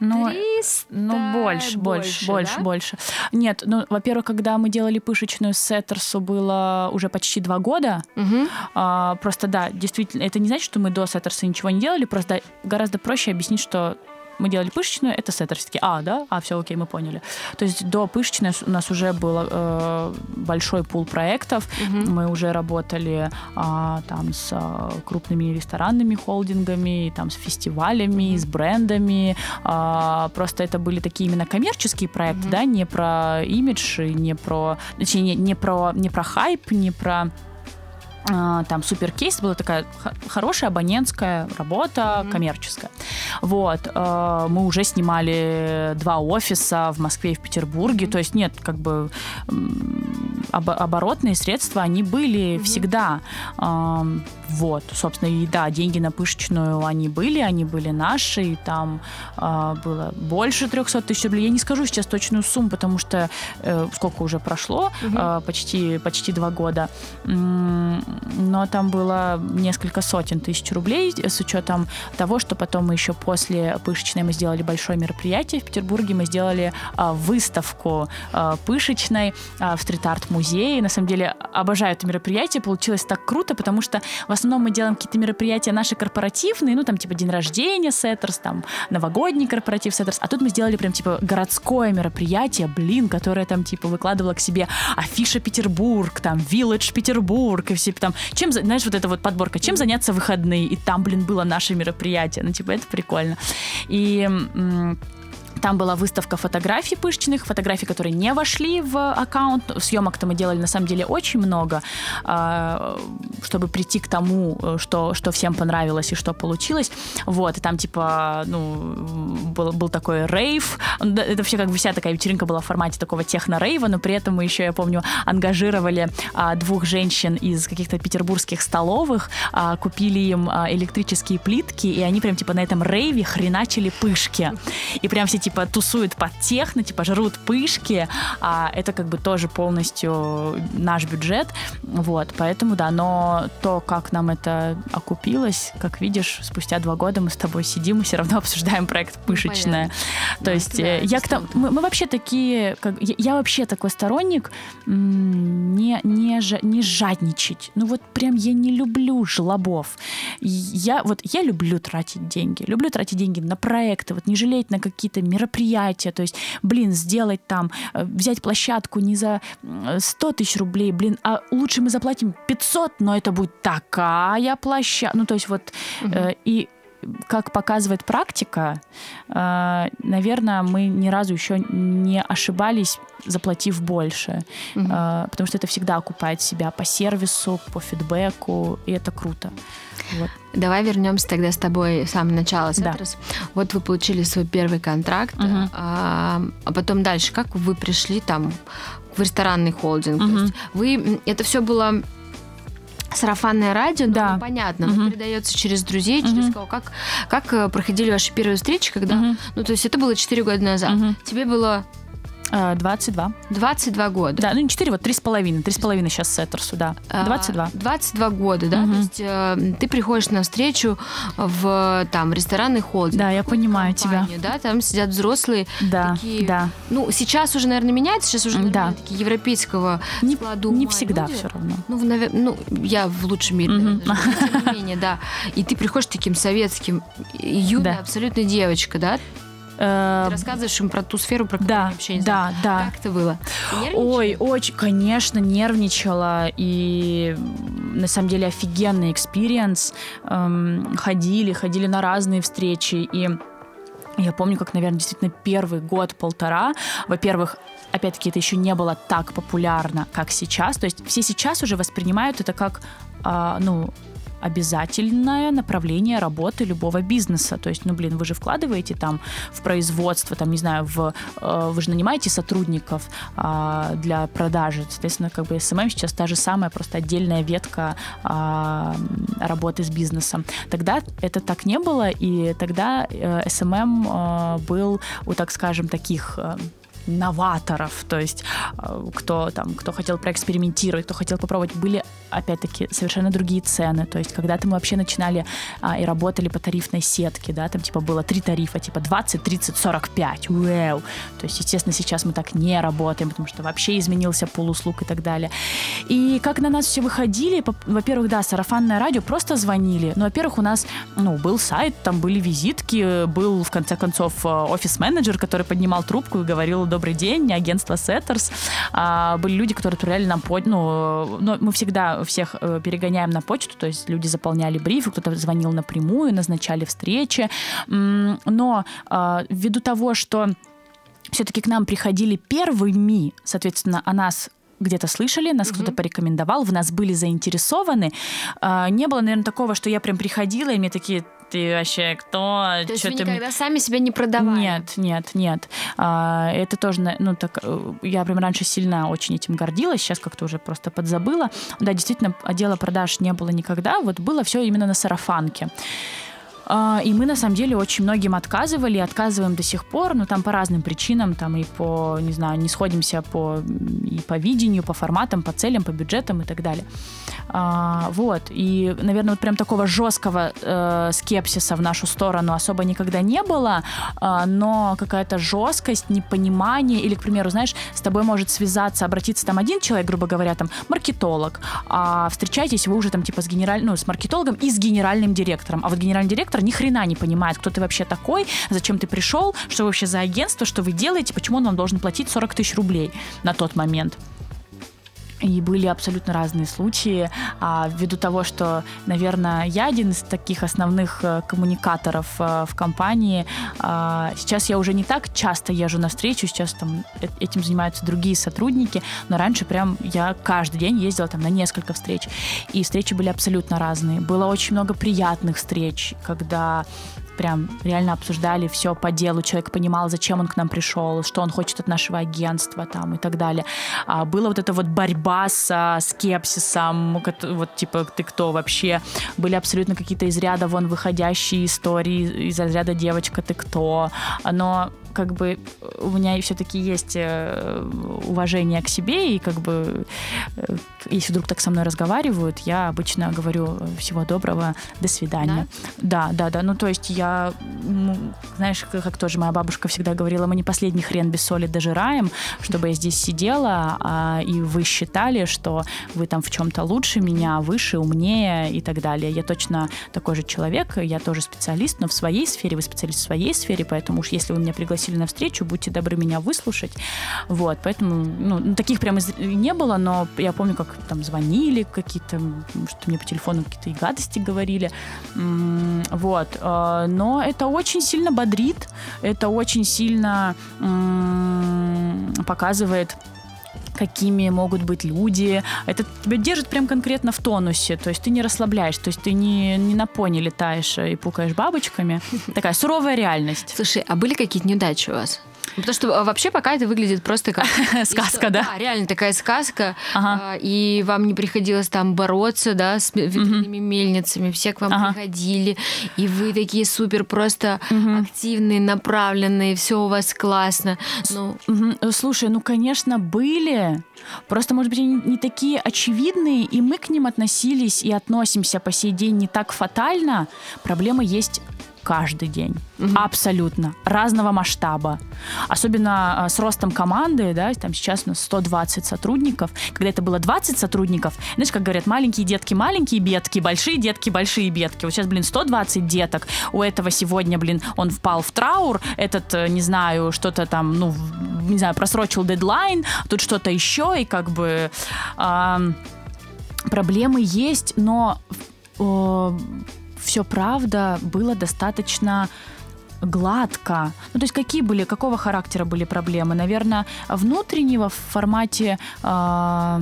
Но 300 Ну, больше, больше, больше, да? больше. Нет, ну, во-первых, когда мы делали пышечную Setters у, было уже почти два года. Мгм. А, просто, да, действительно, это не значит, что мы до Setters а ничего не делали, просто гораздо проще объяснить, что мы делали пышечную, это Setters. Такие, а, да? А, все, окей, мы поняли. То есть до пышечной у нас уже был э, большой пул проектов, Мгм. мы уже работали а, там с а, крупными ресторанными холдингами, там с фестивалями, с брендами. А, просто это были такие именно коммерческие проекты, Мгм. да, не про имидж, не про, точнее, не, не про, не про хайп, не про там супер кейс была такая хорошая абонентская работа, Мгм. коммерческая. Вот, э, мы уже снимали два офиса в Москве и в Петербурге, Мгм. то есть нет, как бы м, обо- оборотные средства они были Мгм. всегда. Вот, собственно, и да, деньги на пышечную они были, они были наши, и там а, было больше 300 тысяч рублей. Я не скажу сейчас точную сумму, потому что э, сколько уже прошло, Мгм. а, почти, почти два года. Но там было несколько сотен тысяч рублей с учетом того, что потом мы еще после пышечной мы сделали большое мероприятие в Петербурге, мы сделали а, выставку а, пышечной а, в стрит-арт-музее. На самом деле обожаю это мероприятие, получилось так круто, потому что в основном мы делаем какие-то мероприятия наши корпоративные, ну там типа день рождения Сеттерс, там новогодний корпоратив Сеттерс, а тут мы сделали прям типа городское мероприятие, блин, которое там типа выкладывало к себе афиша Петербург, там Village Петербург, и все там, чем, знаешь, вот эта вот подборка, чем заняться выходные, и там, блин, было наше мероприятие, ну типа это прикольно. И там была выставка фотографий пышечных, фотографий, которые не вошли в аккаунт. Съемок-то мы делали на самом деле очень много, а, чтобы прийти к тому, что, что всем понравилось и что получилось. Вот, и там типа, ну, был, был такой рейв. Это вообще как бы вся такая вечеринка была в формате такого техно-рейва, но при этом мы еще, я помню, ангажировали а, двух женщин из каких-то петербургских столовых, а, купили им электрические плитки, и они прям типа на этом рейве хреначили пышки. И прям все типа типа тусуют под техно, типа жрут пышки, а это как бы тоже полностью наш бюджет, вот, поэтому да, но то, как нам это окупилось, как видишь, спустя два года мы с тобой сидим и все равно обсуждаем проект ну, «Пышечная». Ну, То да, есть да, я к тому, мы, мы вообще такие, как, я, я вообще такой сторонник не, не, не жадничать. Ну вот прям я не люблю жлобов. Я вот я люблю тратить деньги, люблю тратить деньги на проекты, вот не жалеть на какие-то мероприятия, то есть, блин, сделать там, э, взять площадку не за 100 тысяч рублей, блин, а лучше мы заплатим 500, но это будет такая площадка, ну то есть вот угу. э, и как показывает практика, э, наверное, мы ни разу еще не ошибались, заплатив больше, угу. потому что это всегда окупает себя по сервису, по фидбэку, и это круто. Вот. Давай вернемся тогда с тобой в самое начало. Да. Вот вы получили свой первый контракт, угу. а, а потом дальше, как вы пришли там в ресторанный холдинг? Угу. То есть вы это все было сарафанное радио, да. ну, понятно, угу. передается через друзей, через угу. кого. Как, как э, проходили ваши первые встречи, когда... Угу. Ну, то есть это было 4 года назад. Угу. Тебе было 22. Э, 22 года. Да, ну не 4, вот 3,5. 3,5 сейчас Сеттерсу, да. 22. 22 года, да? Угу. То есть э, ты приходишь на встречу в там ресторанный холдинг. Да, я понимаю тебя. Да, там сидят взрослые да, такие... Да, Ну, сейчас уже, наверное, меняется, сейчас уже, наверное, да. такие европейского не, складу Не всегда люди. все равно. Ну, навер... ну, я в лучшем мире, угу. наверное, тем не менее, да. И ты приходишь таким советским, юная, да. абсолютно девочка, да? Ты рассказываешь им про ту сферу, про которую да, вообще не да, знаю. Да, Как это было? Ой, очень, конечно, нервничала. И на самом деле офигенный experience. Эм, ходили, ходили на разные встречи. И я помню, как, наверное, действительно первый год-полтора, во-первых, опять-таки, это еще не было так популярно, как сейчас. То есть все сейчас уже воспринимают это как, э, ну, обязательное направление работы любого бизнеса. То есть, ну, блин, вы же вкладываете там в производство, там, не знаю, в, э, вы же нанимаете сотрудников э, для продажи. Соответственно, как бы SMM сейчас та же самая, просто отдельная ветка э, работы с бизнесом. Тогда это так не было, и тогда э, SMM э, был у, так скажем, таких новаторов, то есть э, кто там, кто хотел проэкспериментировать, кто хотел попробовать, были опять-таки совершенно другие цены, то есть когда-то мы вообще начинали а, и работали по тарифной сетке, да, там типа было три тарифа, типа 20, 30, 45, уэу, то есть, естественно, сейчас мы так не работаем, потому что вообще изменился пол услуг и так далее. И как на нас все выходили, во-первых, да, сарафанное радио, просто звонили, ну, во-первых, у нас, ну, был сайт, там были визитки, был, в конце концов, э, офис-менеджер, который поднимал трубку и говорил добрый день, агентство Setters. А, были люди, которые отправляли нам почту. Ну, но мы всегда всех э, перегоняем на почту, то есть люди заполняли брифы, кто-то звонил напрямую, назначали встречи. Но а, ввиду того, что все-таки к нам приходили первыми, соответственно, о нас где-то слышали, нас угу. кто-то порекомендовал, в нас были заинтересованы. А, не было, наверное, такого, что я прям приходила, и мне такие, ты вообще кто? То есть вы никогда ты... сами себя не продавали? Нет, нет, нет. А, это тоже, ну, так, э, я прям раньше сильно очень этим гордилась, сейчас как-то уже просто подзабыла. Да, действительно, отдела продаж не было никогда, вот было все именно на сарафанке. А, и мы, на самом деле, очень многим отказывали, отказываем до сих пор, но там по разным причинам, там и по, не знаю, не сходимся по, и по видению, по форматам, по целям, по бюджетам и так далее. А, вот, и, наверное, вот прям такого жесткого э, скепсиса в нашу сторону особо никогда не было, э, но какая-то жесткость, непонимание, или, к примеру, знаешь, с тобой может связаться, обратиться там один человек, грубо говоря, там, маркетолог, а встречаетесь вы уже там типа с генеральным, ну, с маркетологом и с генеральным директором, а вот генеральный директор директор ни хрена не понимает, кто ты вообще такой, зачем ты пришел, что вообще за агентство, что вы делаете, почему он вам должен платить 40 тысяч рублей на тот момент. И были абсолютно разные случаи, а, ввиду того, что, наверное, я один из таких основных э, коммуникаторов э, в компании. А, сейчас я уже не так часто езжу на встречу, сейчас там э, этим занимаются другие сотрудники, но раньше прям я каждый день ездила там на несколько встреч. И встречи были абсолютно разные. Было очень много приятных встреч, когда прям реально обсуждали все по делу, человек понимал, зачем он к нам пришел, что он хочет от нашего агентства там и так далее. А была вот эта вот борьба с а, скепсисом, вот типа ты кто вообще, были абсолютно какие-то из ряда вон выходящие истории, из разряда девочка ты кто, но как бы у меня все-таки есть э, уважение к себе, и как бы э, если вдруг так со мной разговаривают, я обычно говорю всего доброго, до свидания. Да, да, да. да. Ну, то есть я, знаешь, как тоже моя бабушка всегда говорила, мы не последний хрен без соли дожираем, чтобы я здесь сидела, а, и вы считали, что вы там в чем-то лучше меня, выше, умнее и так далее. Я точно такой же человек, я тоже специалист, но в своей сфере, вы специалист в своей сфере, поэтому уж если вы меня пригласили на встречу, будьте добры меня выслушать. Вот, поэтому, ну, ну таких прям не было, но я помню, как там звонили какие-то, что мне по телефону какие-то гадости говорили. Вот, э, но это очень сильно бодрит, это очень сильно показывает какими могут быть люди. Это тебя держит прям конкретно в тонусе. То есть ты не расслабляешь, то есть ты не, не на пони летаешь и пукаешь бабочками. Такая суровая реальность. Слушай, а были какие-то неудачи у вас? Потому что а, вообще пока это выглядит просто как... [laughs] Сказка, да? Да, реально такая сказка. А, и вам не приходилось там бороться, да, с ветряными мельницами. Все к вам приходили, и вы такие супер просто активные, направленные, все у вас классно. Ну... Слушай, ну, конечно, были. Просто, может быть, они не такие очевидные, и мы к ним относились и относимся по сей день не так фатально. Проблема есть каждый день. Угу. Абсолютно. Разного масштаба. Особенно э, с ростом команды, да, там сейчас у нас 120 сотрудников. Когда это было 20 сотрудников, знаешь, как говорят, маленькие детки, маленькие бедки, большие детки, большие бедки. Вот сейчас, блин, 120 деток. У этого сегодня, блин, он впал в траур, этот, э, не знаю, что-то там, ну, не знаю, просрочил дедлайн, тут что-то еще, и как бы... Э, проблемы есть, но э, все правда было достаточно гладко. Ну, то есть какие были, какого характера были проблемы? Наверное, внутреннего в формате э,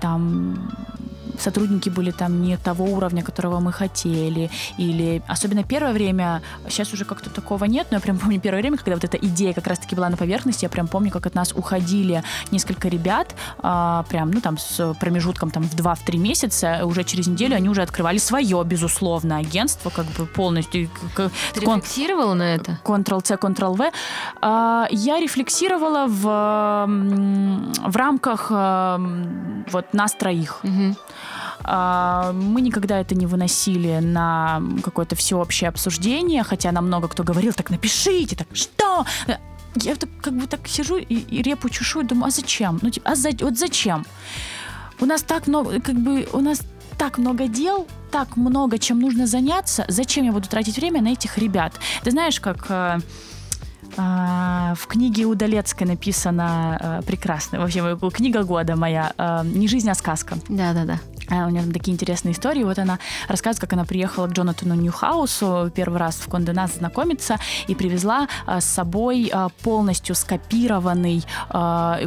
там сотрудники были там не того уровня, которого мы хотели, или особенно первое время, сейчас уже как-то такого нет, но я прям помню первое время, когда вот эта идея как раз-таки была на поверхности, я прям помню, как от нас уходили несколько ребят, а, прям, ну, там, с промежутком там в 2-3 месяца, уже через неделю они уже открывали свое, безусловно, агентство, как бы полностью. Ты кон- рефлексировала на это? Ctrl-C, Ctrl-V. А, я рефлексировала в, в рамках вот нас троих. Угу. А, мы никогда это не выносили на какое-то всеобщее обсуждение, хотя нам много кто говорил, так напишите, так что? Я так, как бы так сижу и, и репу чешу и думаю, а зачем? Ну, типа, а за, вот зачем? У нас так много, как бы, у нас так много дел, так много чем нужно заняться, зачем я буду тратить время на этих ребят? Ты знаешь, как э, а, в книге Удалецкой написано э, прекрасно. Вообще, книга года моя. Э, не жизнь, а сказка. Да, да, да. У нее там такие интересные истории. Вот она рассказывает, как она приехала к Джонатану Ньюхаусу первый раз в Конде знакомиться и привезла э, с собой полностью скопированный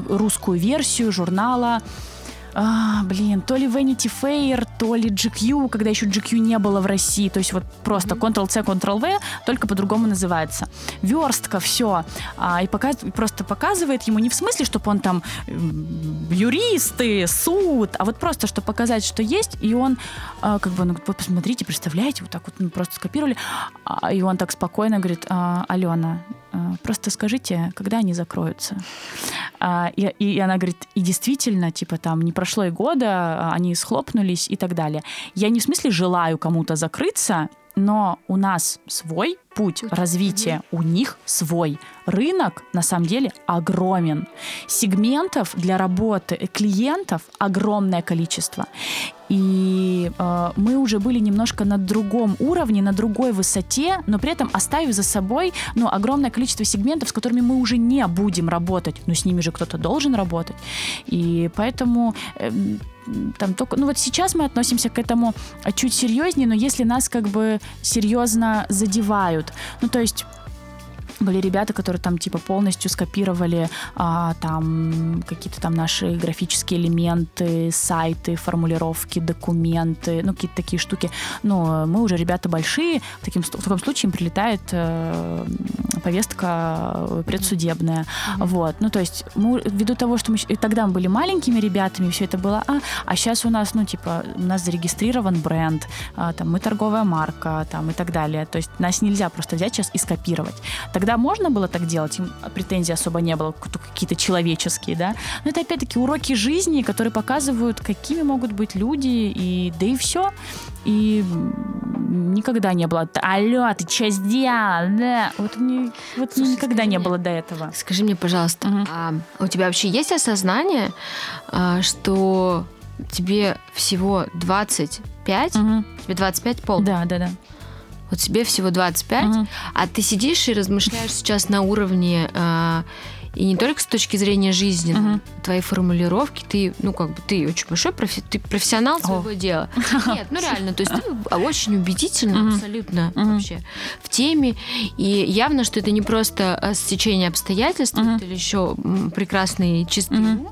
русскую версию журнала а, блин, то ли Vanity Fair, то ли GQ, когда еще GQ не было в России, то есть вот просто Ctrl-C, Ctrl-V, только по-другому называется. Верстка, все. А, и показ, просто показывает ему не в смысле, чтобы он там юристы, суд, а вот просто, чтобы показать, что есть, и он а, как бы, ну, вы посмотрите, представляете, вот так вот ну, просто скопировали, а, и он так спокойно говорит, а, Алена, просто скажите, когда они закроются. А, и, и она говорит, и действительно, типа там не прошло и года, а, они схлопнулись и так далее. Я не в смысле желаю кому-то закрыться, но у нас свой путь развития, у них свой. Рынок на самом деле огромен. Сегментов для работы клиентов огромное количество. И э, мы уже были немножко на другом уровне, на другой высоте, но при этом оставив за собой ну, огромное количество сегментов, с которыми мы уже не будем работать. Но с ними же кто-то должен работать. И поэтому э, там только, ну вот сейчас мы относимся к этому чуть серьезнее, но если нас как бы серьезно задевают, ну то есть были ребята, которые там типа полностью скопировали а, там какие-то там наши графические элементы, сайты, формулировки, документы, ну какие-то такие штуки. Но мы уже ребята большие, в, таким, в таком случае им прилетает э, повестка предсудебная. Mm-hmm. Вот, ну то есть мы, ввиду того, что мы тогда мы были маленькими ребятами, все это было, а, а сейчас у нас, ну типа, у нас зарегистрирован бренд, а, там мы торговая марка, там и так далее. То есть нас нельзя просто взять сейчас и скопировать. Тогда тогда можно было так делать, им претензий особо не было, какие-то человеческие, да. Но это опять-таки уроки жизни, которые показывают, какими могут быть люди, и да и все. И никогда не было. Алло, ты что сделал? Да. Вот, мне, вот Слушай, никогда не мне, было до этого. Скажи мне, пожалуйста, угу. а у тебя вообще есть осознание, а, что тебе всего 25, угу. тебе 25 пол? Да, да, да. Вот тебе всего 25, угу. а ты сидишь и размышляешь сейчас на уровне а, и не только с точки зрения жизни, uh-huh. твоей формулировки, ты, ну, как бы, ты очень большой профи- ты профессионал своего oh. дела. [laughs] Нет, ну, реально, то есть ты очень убедительно uh-huh. абсолютно uh-huh. вообще в теме, и явно, что это не просто а, стечение обстоятельств, uh-huh. или еще прекрасный чистый uh-huh.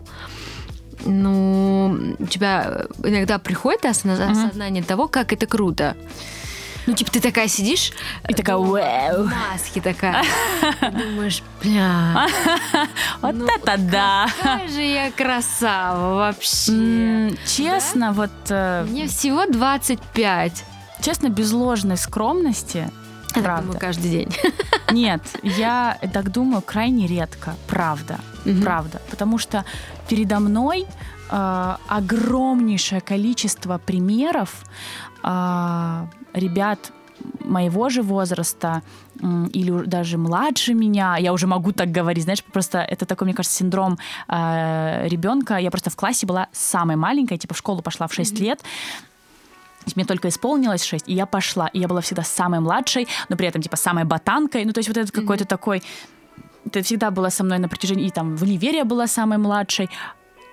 ну, у тебя иногда приходит осознание uh-huh. того, как это круто. Ну, типа, ты такая сидишь... И такая, вау. Маски такая. Думаешь, бля. [laughs] Вот ну, это да. Какая же я красава вообще. Честно, вот... Э, Мне всего 25. Честно, без ложной скромности, я правда. думаю, каждый день. [laughs] Нет, я так думаю крайне редко, правда, угу. правда, потому что передо мной э, огромнейшее количество примеров э, ребят моего же возраста или даже младше меня, я уже могу так говорить, знаешь, просто это такой, мне кажется, синдром э, ребенка. Я просто в классе была самой маленькой, типа в школу пошла в 6 mm-hmm. лет, мне только исполнилось 6, и я пошла. И я была всегда самой младшей, но при этом, типа, самой ботанкой. Ну, то есть вот это mm-hmm. какой-то такой... Это всегда было со мной на протяжении... И там в универе я была самой младшей.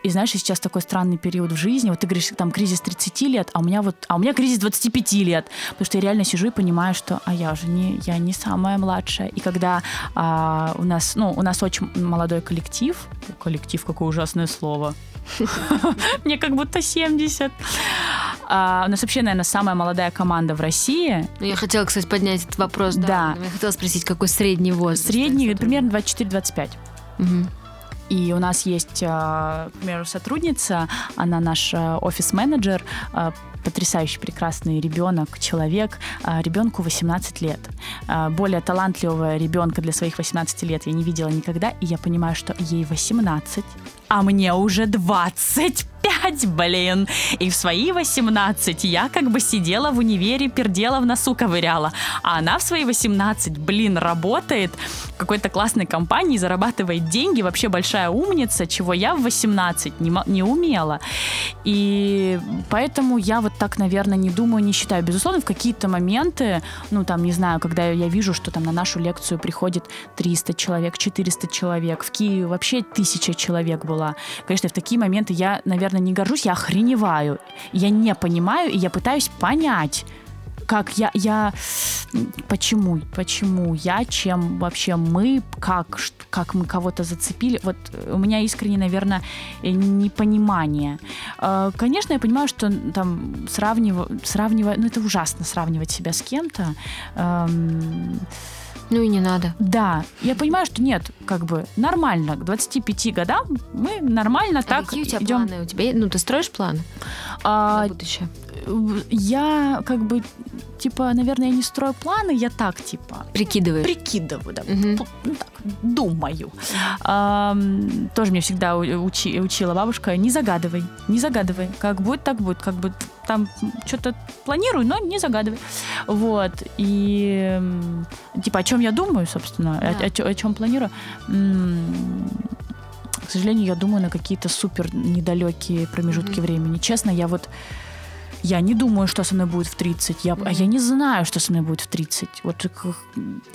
И знаешь, сейчас такой странный период в жизни. Вот ты говоришь, там кризис 30 лет, а у меня вот, а у меня кризис 25 лет. Потому что я реально сижу и понимаю, что, а я уже не, я не самая младшая. И когда а, у нас, ну, у нас очень молодой коллектив, коллектив, какое ужасное слово. [laughs] Мне как будто 70. А, у нас вообще, наверное, самая молодая команда в России. Ну, я хотела, кстати, поднять этот вопрос. Да. Я хотела спросить, какой средний возраст? Средний, примерно 24-25. Угу. И у нас есть, а, к примеру, сотрудница, она наш а, офис-менеджер, а, потрясающий, прекрасный ребенок, человек. Ребенку 18 лет. Более талантливого ребенка для своих 18 лет я не видела никогда, и я понимаю, что ей 18, а мне уже 20 25, блин. И в свои 18 я как бы сидела в универе, пердела в носу ковыряла. А она в свои 18, блин, работает в какой-то классной компании, зарабатывает деньги, вообще большая умница, чего я в 18 не, не умела. И поэтому я вот так, наверное, не думаю, не считаю. Безусловно, в какие-то моменты, ну там, не знаю, когда я вижу, что там на нашу лекцию приходит 300 человек, 400 человек, в Киеве вообще тысяча человек была. Конечно, в такие моменты я, наверное, не горжусь, я охреневаю. Я не понимаю, и я пытаюсь понять, как я, я, почему, почему я, чем вообще мы, как, как мы кого-то зацепили. Вот у меня искренне, наверное, непонимание. А, конечно, я понимаю, что там сравнивать, сравнивать, ну это ужасно сравнивать себя с кем-то. Ну и не надо. Да, я понимаю, что нет, как бы нормально. К 25 годам мы нормально а так какие у тебя идем. планы? У тебя, ну, ты строишь планы а, на будущее? Я как бы типа, наверное, я не строю планы, я так, типа... Прикидываю. Прикидываю, да. Угу. Ну, так, думаю. А, тоже мне всегда учи, учила бабушка, не загадывай, не загадывай. Как будет, так будет. Как бы там что-то планирую, но не загадывай. Вот. И типа, о чем я думаю, собственно, да. о, о, о чем планирую к сожалению, я думаю на какие-то супер недалекие промежутки mm-hmm. времени. Честно, я вот я не думаю, что со мной будет в 30. Я, mm-hmm. А я не знаю, что со мной будет в 30. Вот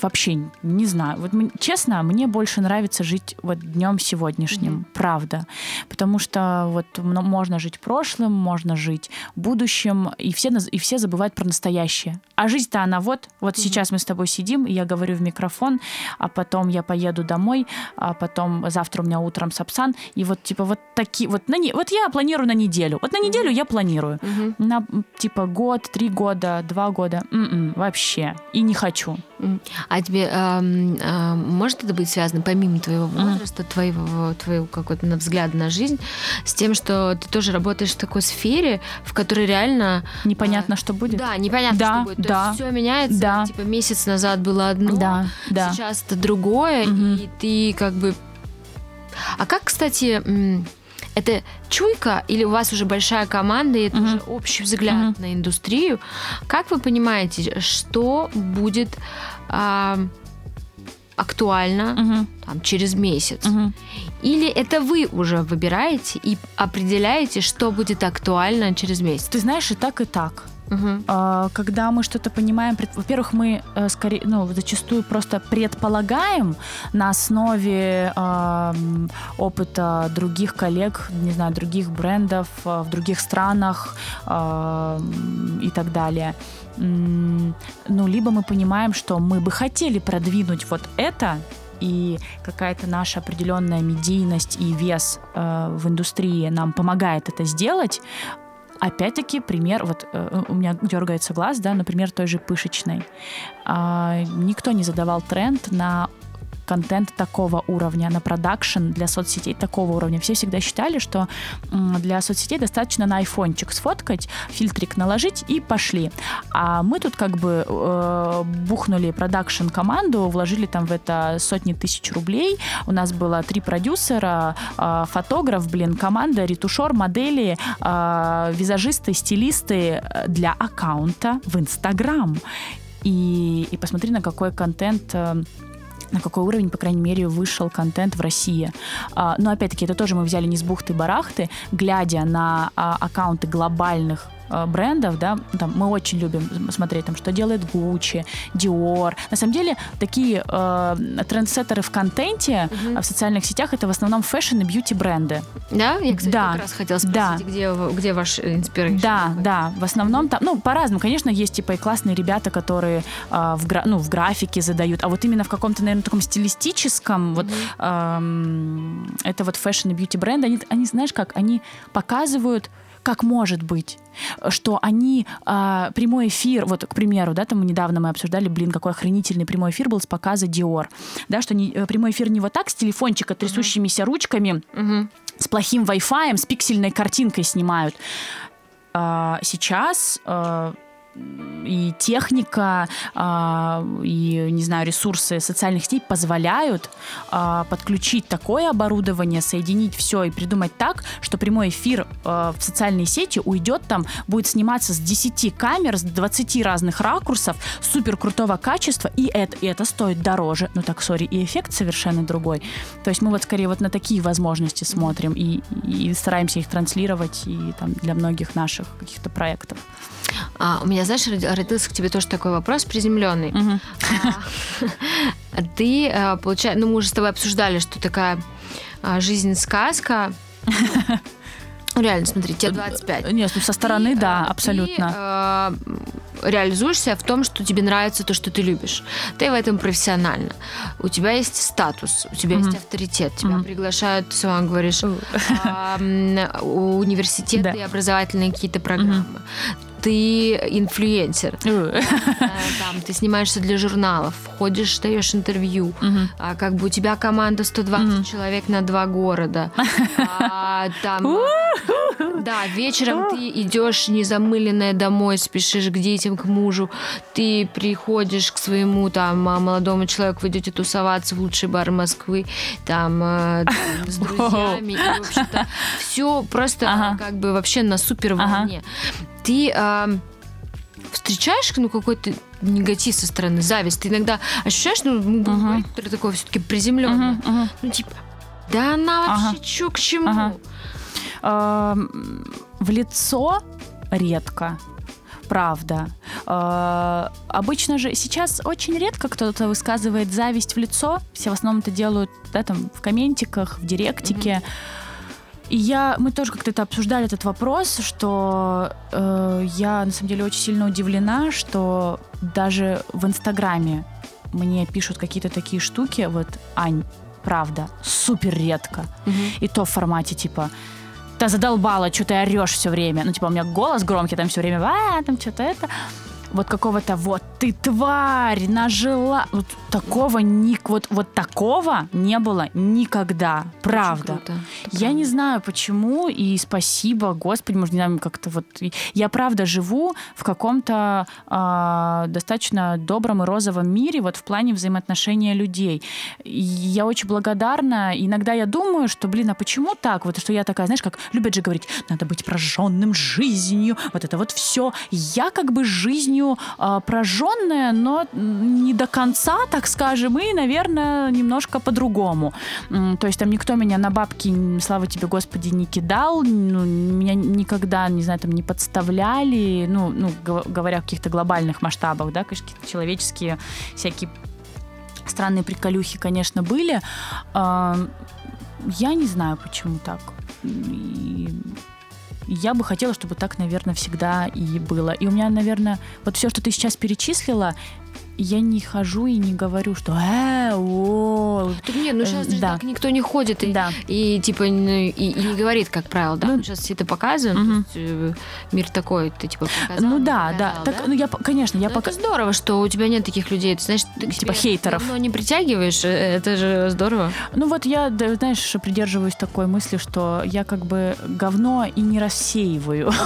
вообще не знаю. Вот честно, мне больше нравится жить вот днем сегодняшним, mm-hmm. правда. Потому что вот можно жить прошлым, можно жить будущим, и все, и все забывают про настоящее. А жизнь-то она вот, вот mm-hmm. сейчас мы с тобой сидим, и я говорю в микрофон, а потом я поеду домой, а потом завтра у меня утром сапсан, и вот типа вот такие, вот, на, вот я планирую на неделю. Вот на неделю я планирую. Mm-hmm. На меня типа год, три года, два года, м-м, вообще. И не хочу. А тебе э, э, может это быть связано, помимо твоего возраста, mm. твоего, твоего какого-то взгляда на жизнь, с тем, что ты тоже работаешь в такой сфере, в которой реально... Непонятно, э, что будет. Да, непонятно, да, что будет. Да, То есть все меняется. Да. Типа месяц назад было одно, да, да. сейчас это другое, mm-hmm. и ты как бы... А как, кстати это чуйка или у вас уже большая команда, и это uh-huh. уже общий взгляд uh-huh. на индустрию? Как вы понимаете, что будет а, актуально uh-huh. там, через месяц? Uh-huh. Или это вы уже выбираете и определяете, что будет актуально через месяц? Ты знаешь, и так, и так. Угу. Когда мы что-то понимаем, во-первых, мы э, скорее, ну, зачастую просто предполагаем на основе э, опыта других коллег, не знаю, других брендов э, в других странах э, и так далее. Ну, либо мы понимаем, что мы бы хотели продвинуть вот это, и какая-то наша определенная медийность и вес э, в индустрии нам помогает это сделать, Опять-таки, пример, вот э, у меня дергается глаз, да, например, той же пышечной. А, никто не задавал тренд на контент такого уровня, на продакшн для соцсетей такого уровня. Все всегда считали, что для соцсетей достаточно на айфончик сфоткать, фильтрик наложить и пошли. А мы тут как бы э, бухнули продакшн команду, вложили там в это сотни тысяч рублей. У нас было три продюсера, э, фотограф, блин, команда, ретушер, модели, э, визажисты, стилисты для аккаунта в Инстаграм. И, и посмотри, на какой контент э, на какой уровень, по крайней мере, вышел контент в России. А, но опять-таки это тоже мы взяли не с бухты-барахты, глядя на а, аккаунты глобальных брендов, да, там, мы очень любим смотреть, там, что делает Gucci, Dior. На самом деле, такие э, трендсеттеры в контенте, угу. в социальных сетях, это в основном fashion и beauty бренды. Да? Я, кстати, да. как раз хотела спросить, да. где, где ваш инспирация? Да, да, в основном там, ну, по-разному. Конечно, есть, типа, и классные ребята, которые э, в, гра- ну, в графике задают, а вот именно в каком-то, наверное, таком стилистическом, вот, э, это вот fashion и beauty бренды, они, они, знаешь как, они показывают как может быть, что они а, прямой эфир, вот, к примеру, да, там недавно мы обсуждали, блин, какой охренительный прямой эфир был с показа Dior, да, что не, э, прямой эфир не вот так с телефончика трясущимися ручками, uh-huh. с плохим Wi-Fi, с пиксельной картинкой снимают. А, сейчас а, и техника, а, и, не знаю, ресурсы социальных сетей позволяют а, подключить такое оборудование, соединить все и придумать так, что прямой эфир а, в социальной сети уйдет там, будет сниматься с 10 камер, с 20 разных ракурсов, супер крутого качества, и это, и это стоит дороже. Ну так, сори, и эффект совершенно другой. То есть мы вот скорее вот на такие возможности смотрим и, и стараемся их транслировать и там для многих наших каких-то проектов. А, у меня, знаешь, родился к тебе тоже такой вопрос приземленный. Угу. А, [laughs] ты, а, получается, ну мы уже с тобой обсуждали, что такая а, жизнь сказка. Ну, реально, смотри, тебе 25. Нет, ну, со стороны, ты, да, абсолютно. Ты, э, реализуешься в том, что тебе нравится то, что ты любишь. Ты в этом профессионально. У тебя есть статус, у тебя mm-hmm. есть авторитет. Тебя mm-hmm. приглашают, ты сама говоришь, э, университеты и образовательные какие-то программы. Mm-hmm ты инфлюенсер. Э, там, ты снимаешься для журналов, ходишь, даешь интервью. А, как бы у тебя команда 120 человек на два города. [laughs] А, там, да, вечером ты идешь незамыленная домой, спешишь к детям, к мужу. Ты приходишь к своему там молодому человеку, вы идете тусоваться в лучший бар Москвы, там, там с друзьями. И, в общем-то, все просто ага. как бы вообще на супер волне. Ага ты э, встречаешь ну, какой-то негатив со стороны, зависть, ты иногда ощущаешь, ну, uh-huh. ты такой все-таки приземленный. Uh-huh, uh-huh. Ну, типа, да она вообще uh-huh. чё к чему? Uh-huh. Uh, в лицо редко правда. Э, обычно же сейчас очень редко кто-то высказывает зависть в лицо. Все в основном это делают да, там, в комментиках, в директике. Mm-hmm. И я, мы тоже как-то это обсуждали, этот вопрос, что э, я на самом деле очень сильно удивлена, что даже в Инстаграме мне пишут какие-то такие штуки, вот, Ань, правда, супер редко. Угу. И то в формате типа, да задолбала, что ты орешь все время. Ну, типа, у меня голос громкий, там все время, а, там что-то это вот какого-то вот ты тварь нажила вот такого ни вот вот такого не было никогда. Правда. я не знаю почему и спасибо господи может не знаю как-то вот я правда живу в каком-то э, достаточно добром и розовом мире вот в плане взаимоотношения людей. И я очень благодарна. Иногда я думаю что блин а почему так? Вот что я такая знаешь как любят же говорить надо быть прожженным жизнью вот это вот все я как бы жизнью э, прожженная, но не до конца, так скажем, и, наверное, немножко по-другому. То есть там никто меня на бабки, слава тебе, Господи, не кидал, ну, меня никогда, не знаю, там не подставляли, ну, ну говоря о каких-то глобальных масштабах, да, конечно, какие-то человеческие всякие странные приколюхи, конечно, были. Я не знаю, почему так. Я бы хотела, чтобы так, наверное, всегда и было. И у меня, наверное, вот все, что ты сейчас перечислила, я не хожу и не говорю, что э, о, так нет, ну сейчас э, да. так никто не ходит и, да. и типа и, и не говорит, как правило, да. Ну, сейчас все это показываем, угу. э, мир такой, ты типа показал, Ну да, показал, да. Так, ну я, конечно, я пока. Это здорово, что у тебя нет таких людей, ты знаешь, ты типа хейтеров. Но не притягиваешь, э, это же здорово. Ну вот я, да, знаешь, придерживаюсь такой мысли, что я как бы говно и не рассеиваю. [laughs]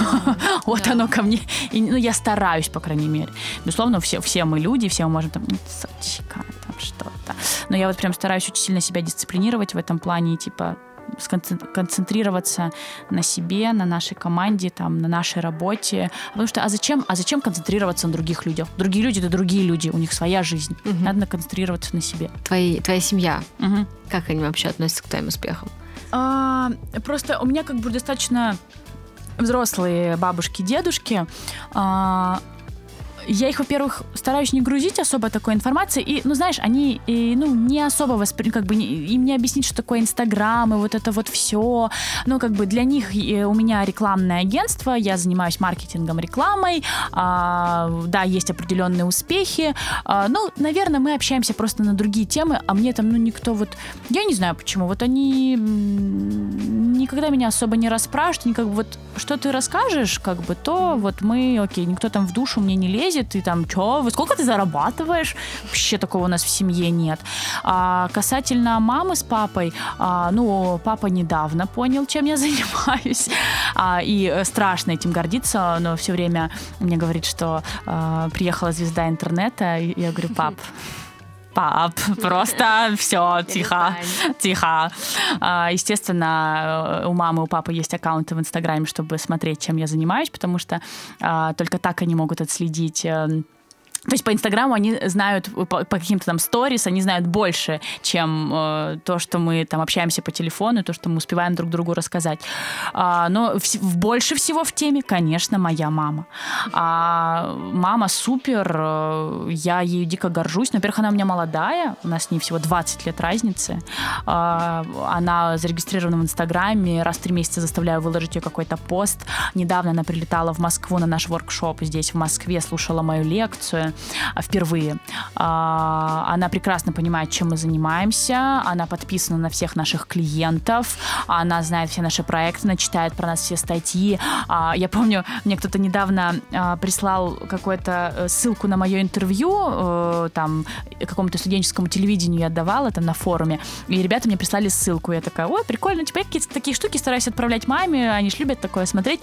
Вот оно ко мне. Ну я стараюсь, по крайней мере. Безусловно, все мы люди, все мы можем там сочка, там что-то. Но я вот прям стараюсь очень сильно себя дисциплинировать в этом плане, типа концентрироваться на себе, на нашей команде, там, на нашей работе. Потому что, а зачем, а зачем концентрироваться на других людях? Другие люди — это другие люди, у них своя жизнь. Угу. Надо концентрироваться на себе. Твои, твоя семья, угу. как они вообще относятся к твоим успехам? А, просто у меня как бы достаточно взрослые бабушки, дедушки. А, я их, во-первых, стараюсь не грузить особо такой информации, и, ну, знаешь, они, и, ну, не особо воспри... как бы, не, им не объяснить, что такое Инстаграм, и вот это вот все, ну, как бы для них и, у меня рекламное агентство, я занимаюсь маркетингом, рекламой, а, да, есть определенные успехи, а, ну, наверное, мы общаемся просто на другие темы, а мне там, ну, никто вот, я не знаю почему, вот они никогда меня особо не расспрашивают, никак вот, что ты расскажешь, как бы, то вот мы, окей, никто там в душу мне не лезет, лезет, и там, что, сколько ты зарабатываешь? Вообще такого у нас в семье нет. А касательно мамы с папой, а, ну, папа недавно понял, чем я [laughs] занимаюсь, а, и страшно этим гордиться, но все время мне говорит, что а, приехала звезда интернета, и я говорю, пап, пап, [laughs] просто все, тихо, тихо. А, естественно, у мамы, у папы есть аккаунты в Инстаграме, чтобы смотреть, чем я занимаюсь, потому что а, только так они могут отследить эм, то есть по Инстаграму они знают, по, по каким-то там сторис, они знают больше, чем э, то, что мы там общаемся по телефону, то, что мы успеваем друг другу рассказать. А, но в, больше всего в теме, конечно, моя мама. А, мама супер, э, я ею дико горжусь. Во-первых, она у меня молодая, у нас с ней всего 20 лет разницы. А, она зарегистрирована в Инстаграме, раз в три месяца заставляю выложить ее какой-то пост. Недавно она прилетала в Москву на наш воркшоп здесь, в Москве, слушала мою лекцию. А, впервые. А, она прекрасно понимает, чем мы занимаемся, она подписана на всех наших клиентов, она знает все наши проекты, она читает про нас все статьи. А, я помню, мне кто-то недавно прислал какую-то э, ссылку на мое интервью, э, там, какому-то студенческому телевидению я отдавала, там, на форуме, и ребята мне прислали ссылку, я такая, ой, прикольно, типа, я какие-то такие штуки стараюсь отправлять маме, они ж любят такое смотреть.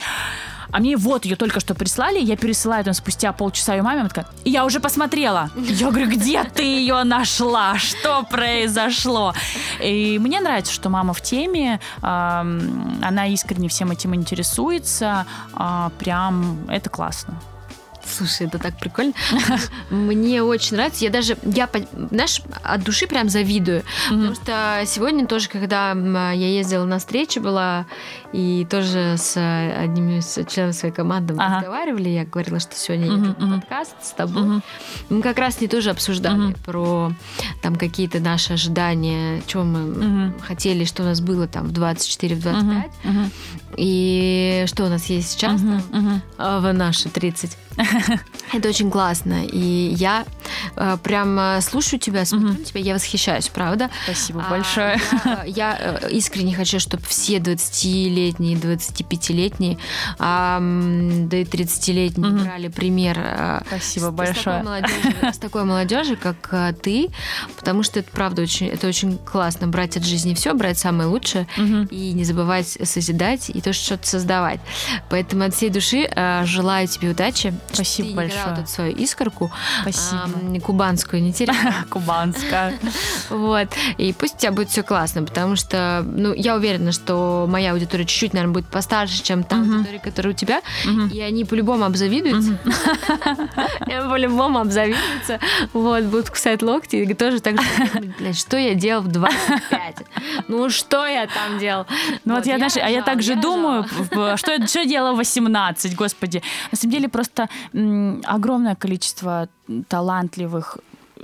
А мне вот ее только что прислали, я пересылаю там спустя полчаса ее маме, она такая, я уже посмотрела. Я говорю, где ты ее нашла? Что произошло? И мне нравится, что мама в теме, она искренне всем этим интересуется, а, прям это классно. Слушай, это так прикольно. Мне очень нравится. Я даже, я, знаешь, от души прям завидую. Потому что сегодня тоже, когда я ездила на встречу, была и тоже с одним из членов своей команды мы разговаривали, я говорила, что сегодня я еду на подкаст с тобой. Мы как раз не тоже обсуждали про там какие-то наши ожидания, чего мы хотели, что у нас было там в 24, в 25. И что у нас есть сейчас там, в наши 30. [laughs] Это очень классно. И я э, прям э, слушаю тебя, смотрю на тебя, я восхищаюсь, правда? Спасибо большое. Я, я э, искренне хочу, чтобы все 20-летние, 25-летние, а, да и 30-летние Мгм. брали пример э, Спасибо с, с большое. такой молодежи, [laughs] с такой молодежи, как э, ты, потому что это правда очень, это очень классно брать от жизни все, брать самое лучшее Мгм. и не забывать созидать и то что-то создавать. Поэтому от всей души э, желаю тебе удачи. Спасибо ты не большое. вот эту свою искорку Спасибо. ам, кубанскую, не теряла. [laughs] Кубанская. [laughs] Вот. И пусть у тебя будет все классно, потому что, ну, я уверена, что моя аудитория чуть-чуть, наверное, будет постарше, чем та Мгм. аудитория, которая у тебя. Мгм. И они по-любому обзавидуются. [laughs] По-любому обзавидуются. Вот, будут кусать локти и тоже так же что я делал в 25? Ну, что я там делал? Ну вот, я, знаешь, а я так же думаю, что я, делала в 18, господи. На самом деле просто огромное количество талантливых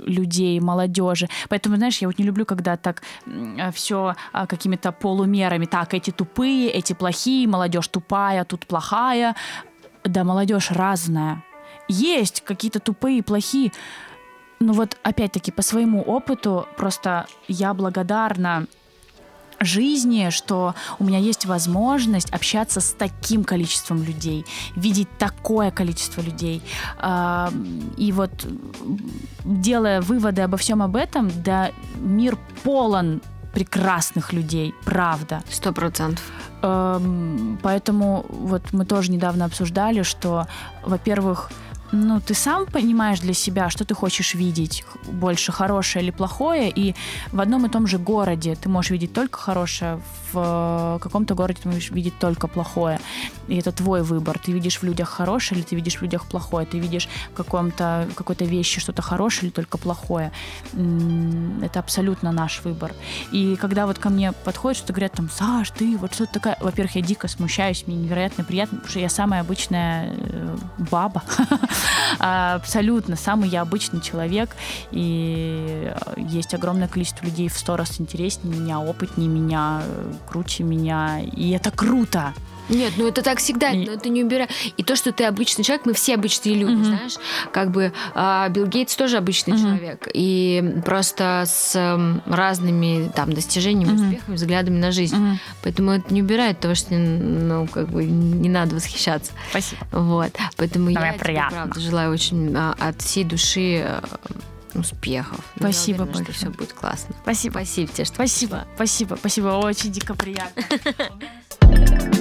людей, молодежи. Поэтому, знаешь, я вот не люблю, когда так все какими-то полумерами. Так, эти тупые, эти плохие, молодежь тупая, тут плохая. Да, молодежь разная. Есть какие-то тупые, плохие. Ну вот, опять-таки, по своему опыту, просто я благодарна жизни, что у меня есть возможность общаться с таким количеством людей, видеть такое количество людей. И вот делая выводы обо всем об этом, да, мир полон прекрасных людей, правда. Сто процентов. Поэтому вот мы тоже недавно обсуждали, что, во-первых, ну, ты сам понимаешь для себя, что ты хочешь видеть, больше хорошее или плохое, и в одном и том же городе ты можешь видеть только хорошее, в каком-то городе ты можешь видеть только плохое. И это твой выбор. Ты видишь в людях хорошее или ты видишь в людях плохое. Ты видишь в каком-то, какой-то вещи что-то хорошее или только плохое. Это абсолютно наш выбор. И когда вот ко мне подходят, что говорят там, Саш, ты вот что-то такая... Во-первых, я дико смущаюсь, мне невероятно приятно, потому что я самая обычная э, баба. [laughs] Абсолютно, самый я обычный человек. И э, есть огромное количество людей в сто раз интереснее меня, опытнее меня, круче меня. И это круто. Нет, ну это так всегда, И- но это не убирай. И то, что ты обычный человек, мы все обычные люди, Мгм. знаешь, как бы а, Билл Гейтс тоже обычный Мгм. человек, и просто с эм, разными там достижениями, Мгм. успехами, взглядами на жизнь. Мгм. Поэтому это не убирает того, что ну как бы не надо восхищаться. Спасибо. Вот, поэтому Давай я тебе, приятно. правда желаю очень а, от всей души э, успехов. Ну, я Спасибо уверена, что большое. все будет классно. Спасибо. Спасибо тебе, что Спасибо, спасибо, спасибо, очень дико приятно. [laughs]